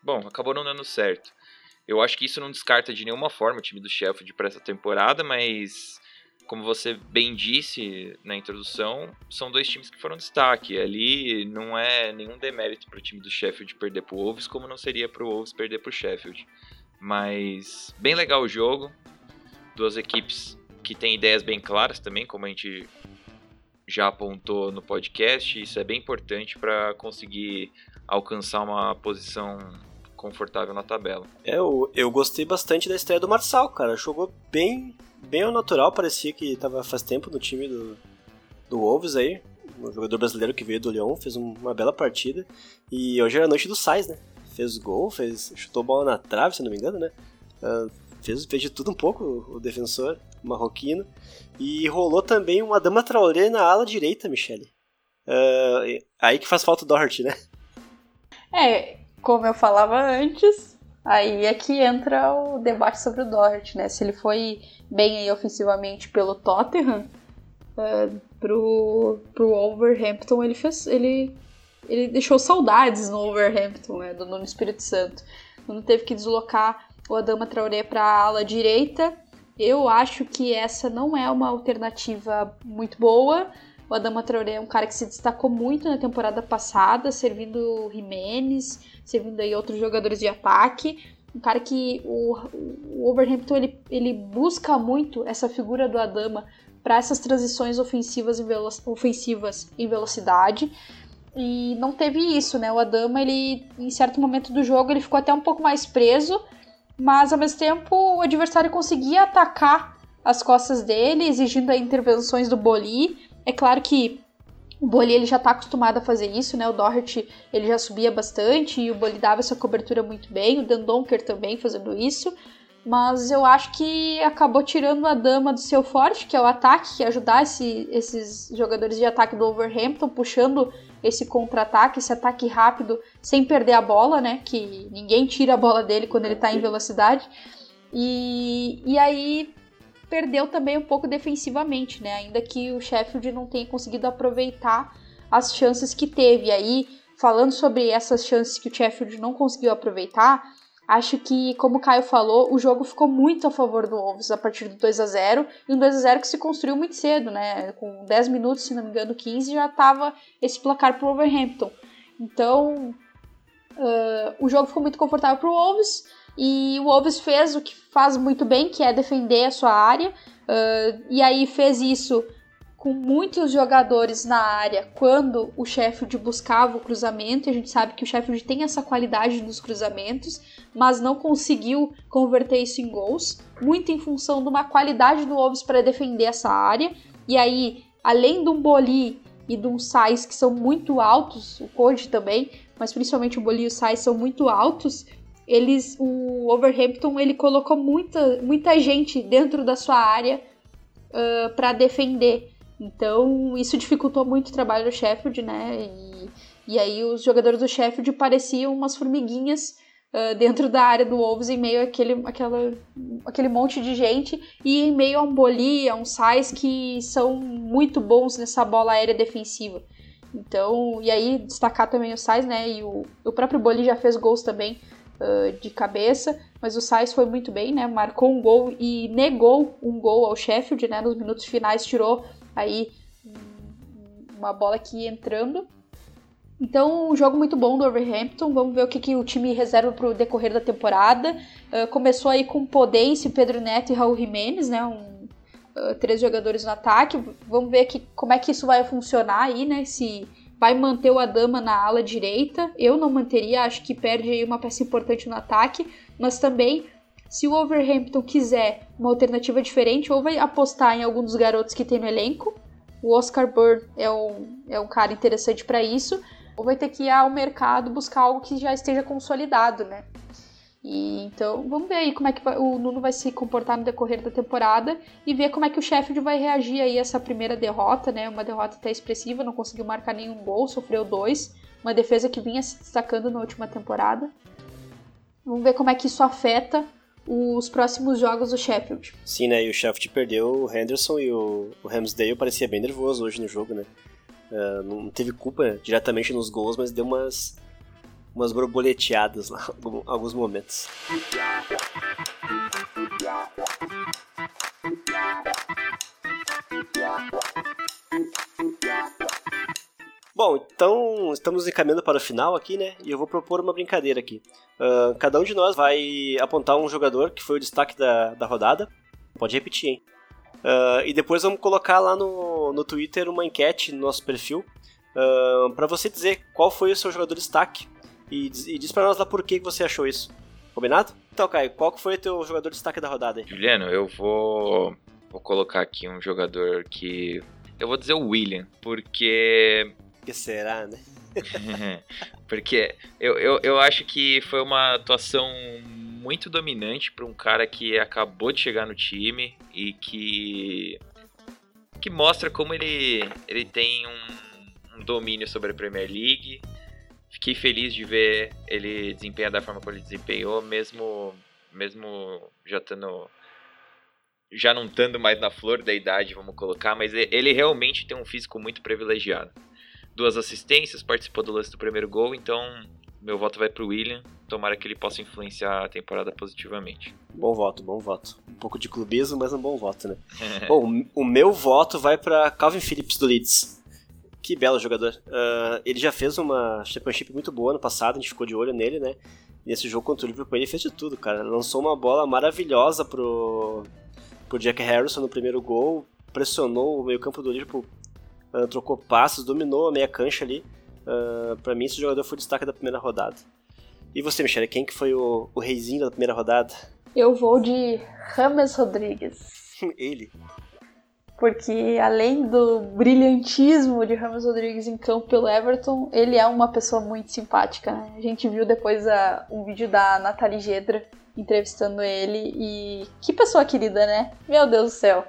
bom, acabou não dando certo. Eu acho que isso não descarta de nenhuma forma o time do Sheffield para essa temporada, mas como você bem disse na introdução, são dois times que foram destaque. Ali não é nenhum demérito para o time do Sheffield perder para o Wolves, como não seria para o Wolves perder para o Sheffield. Mas bem legal o jogo, duas equipes que tem ideias bem claras também, como a gente já apontou no podcast. Isso é bem importante para conseguir alcançar uma posição confortável na tabela. É, eu, eu gostei bastante da estreia do Marçal, cara. Jogou bem, bem ao natural, parecia que estava faz tempo no time do, do Wolves aí. Um jogador brasileiro que veio do Lyon, fez uma bela partida. E hoje era a noite do Sais, né? Fez gol, fez, chutou bola na trave, se não me engano, né? Uh, fez, fez de tudo um pouco o defensor marroquino. E rolou também uma Dama Traoré na ala direita, Michele. Uh, aí que faz falta o Doherty, né? É, como eu falava antes, aí é que entra o debate sobre o Doherty, né? Se ele foi bem aí ofensivamente pelo Tottenham, uh, pro, pro Wolverhampton ele fez. Ele, ele deixou saudades no Wolverhampton, né? Do, no Espírito Santo. Não teve que deslocar o Adama Traoré para ala direita eu acho que essa não é uma alternativa muito boa. O Adama Traoré é um cara que se destacou muito na temporada passada, servindo Jimenez, servindo aí outros jogadores de ataque. Um cara que o, o Overhampton ele, ele busca muito essa figura do Adama para essas transições ofensivas em, velo, ofensivas em velocidade. E não teve isso, né? O Adama, ele, em certo momento do jogo, ele ficou até um pouco mais preso mas ao mesmo tempo o adversário conseguia atacar as costas dele, exigindo intervenções do Boli. É claro que o Boli ele já está acostumado a fazer isso, né? O Doherty ele já subia bastante e o Boli dava essa cobertura muito bem, o Dendonker também fazendo isso. Mas eu acho que acabou tirando a dama do seu forte, que é o ataque, que é ajudar esse, esses jogadores de ataque do Overhampton, puxando esse contra-ataque, esse ataque rápido, sem perder a bola, né? Que ninguém tira a bola dele quando ele tá em velocidade. E, e aí perdeu também um pouco defensivamente, né? Ainda que o Sheffield não tenha conseguido aproveitar as chances que teve. E aí, falando sobre essas chances que o Sheffield não conseguiu aproveitar, Acho que, como o Caio falou, o jogo ficou muito a favor do Wolves a partir do 2 a 0 e um 2 a 0 que se construiu muito cedo, né? Com 10 minutos, se não me engano, 15, já estava esse placar para o Wolverhampton. Então, uh, o jogo ficou muito confortável para o Wolves e o Wolves fez o que faz muito bem, que é defender a sua área. Uh, e aí fez isso com muitos jogadores na área quando o Sheffield buscava o cruzamento, e a gente sabe que o Sheffield tem essa qualidade nos cruzamentos, mas não conseguiu converter isso em gols, muito em função de uma qualidade do Wolves para defender essa área. E aí, além do Boli e de um Sais que são muito altos, o Code também, mas principalmente o Boli e o Sais são muito altos, eles o Overhampton ele colocou muita, muita gente dentro da sua área uh, para defender. Então, isso dificultou muito o trabalho do Sheffield, né? E, e aí os jogadores do Sheffield pareciam umas formiguinhas uh, dentro da área do Wolves, em meio àquele, àquela, àquele monte de gente, e em meio a um Boli, a um Sais que são muito bons nessa bola aérea defensiva. Então, e aí destacar também o Sais, né? E o, o próprio Boli já fez gols também uh, de cabeça, mas o Sais foi muito bem, né? Marcou um gol e negou um gol ao Sheffield, né? Nos minutos finais tirou aí uma bola aqui entrando. Então, um jogo muito bom do Overhampton. Vamos ver o que, que o time reserva para o decorrer da temporada. Uh, começou aí com Podense, Pedro Neto e Raul Jimenez, né? Um, uh, três jogadores no ataque. Vamos ver que, como é que isso vai funcionar aí, né? Se vai manter o Adama na ala direita. Eu não manteria, acho que perde aí uma peça importante no ataque. Mas também se o Overhampton quiser uma alternativa diferente, ou vai apostar em algum dos garotos que tem no elenco, o Oscar Bird é um, é um cara interessante para isso, ou vai ter que ir ao mercado buscar algo que já esteja consolidado, né? E, então, vamos ver aí como é que vai, o Nuno vai se comportar no decorrer da temporada e ver como é que o Sheffield vai reagir aí a essa primeira derrota, né? Uma derrota até expressiva, não conseguiu marcar nenhum gol, sofreu dois, uma defesa que vinha se destacando na última temporada. Vamos ver como é que isso afeta os próximos jogos do Sheffield. Sim, né? E o Sheffield perdeu o Henderson e o, o Ramsdale parecia bem nervoso hoje no jogo, né? Uh, não teve culpa diretamente nos gols, mas deu umas, umas borboleteadas lá alguns momentos. Bom, então estamos encaminhando para o final aqui, né? E eu vou propor uma brincadeira aqui. Uh, cada um de nós vai apontar um jogador que foi o destaque da, da rodada. Pode repetir, hein? Uh, e depois vamos colocar lá no, no Twitter uma enquete no nosso perfil uh, para você dizer qual foi o seu jogador destaque e, e diz para nós lá por que você achou isso. Combinado? Então, Caio, qual foi o teu jogador destaque da rodada aí? Juliano, eu vou, vou colocar aqui um jogador que. Eu vou dizer o William, porque que será, né? Porque eu, eu, eu acho que foi uma atuação muito dominante para um cara que acabou de chegar no time e que que mostra como ele, ele tem um, um domínio sobre a Premier League. Fiquei feliz de ver ele desempenhar da forma como ele desempenhou, mesmo mesmo já estando já não estando mais na flor da idade, vamos colocar, mas ele realmente tem um físico muito privilegiado duas assistências, participou do lance do primeiro gol, então meu voto vai pro William. Tomara que ele possa influenciar a temporada positivamente. Bom voto, bom voto. Um pouco de clubismo, mas um bom voto, né? bom, o meu voto vai para Calvin Phillips do Leeds. Que belo jogador. Uh, ele já fez uma championship muito boa no passado, a gente ficou de olho nele, né? Nesse jogo contra o Liverpool ele fez de tudo, cara. Lançou uma bola maravilhosa pro, pro Jack Harrison no primeiro gol, pressionou o meio campo do Liverpool uh, trocou passos, dominou a meia cancha ali. Uh, ah, para mim, esse jogador foi o destaque da primeira rodada. E você, Michele, quem que foi o, o reizinho da primeira rodada? Eu vou de Rames Rodrigues. Ele? Porque além do brilhantismo de Rames Rodrigues em campo pelo Everton, ele é uma pessoa muito simpática. Né? A gente viu depois a, um vídeo da Nathalie Gedra entrevistando ele e que pessoa querida, né? Meu Deus do céu.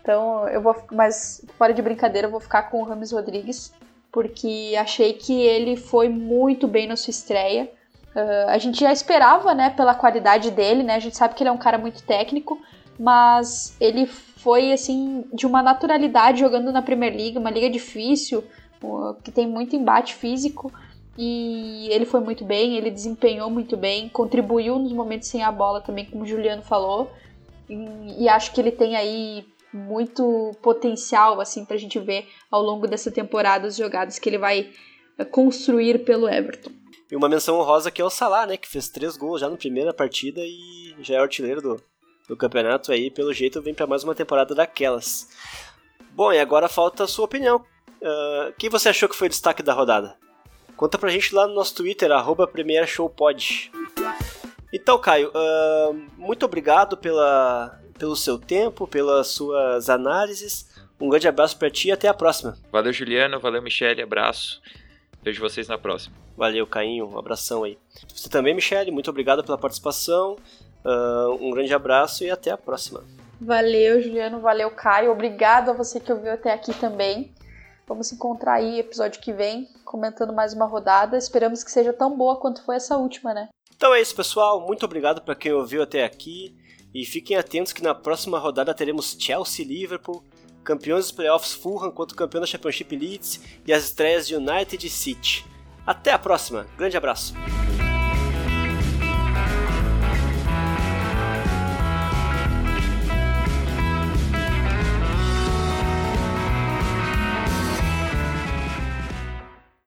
Então eu vou, mas fora de brincadeira, eu vou ficar com o Rames Rodrigues, porque achei que ele foi muito bem na sua estreia. Uh, a gente já esperava, né, pela qualidade dele, né? A gente sabe que ele é um cara muito técnico, mas ele foi assim de uma naturalidade jogando na Premier League, uma liga difícil, que tem muito embate físico. e ele foi muito bem, ele desempenhou muito bem, contribuiu nos momentos sem a bola também, como o Juliano falou. E, e acho que ele tem aí muito potencial assim pra gente ver ao longo dessa temporada as jogadas que ele vai eh, construir pelo Everton. E uma menção honrosa que é o Salah, né, que fez três gols já na primeira partida e já é artilheiro do, do campeonato aí, pelo jeito vem para mais uma temporada daquelas. Bom, e agora falta a sua opinião. Uh, quem você achou que foi o destaque da rodada? Conta pra gente lá no nosso Twitter, arroba. Então, Caio, uh, muito obrigado pela, pelo seu tempo, pelas suas análises. Um grande abraço para ti e até a próxima. Valeu, Juliano. Valeu, Michele. Abraço. Vejo vocês na próxima. Valeu, Cainho. Um abração aí. Você também, Michele. Muito obrigado pela participação. Uh, um grande abraço e até a próxima. Valeu, Juliano. Valeu, Caio. Obrigado a você que ouviu até aqui também. Vamos se encontrar aí episódio que vem, comentando mais uma rodada. Esperamos que seja tão boa quanto foi essa última, né? Então é isso, pessoal. Muito obrigado para quem ouviu até aqui. E fiquem atentos que na próxima rodada teremos Chelsea Liverpool, campeões dos playoffs Fulham contra o campeão da Championship Leeds e as estreias de United e City. Até a próxima. Grande abraço.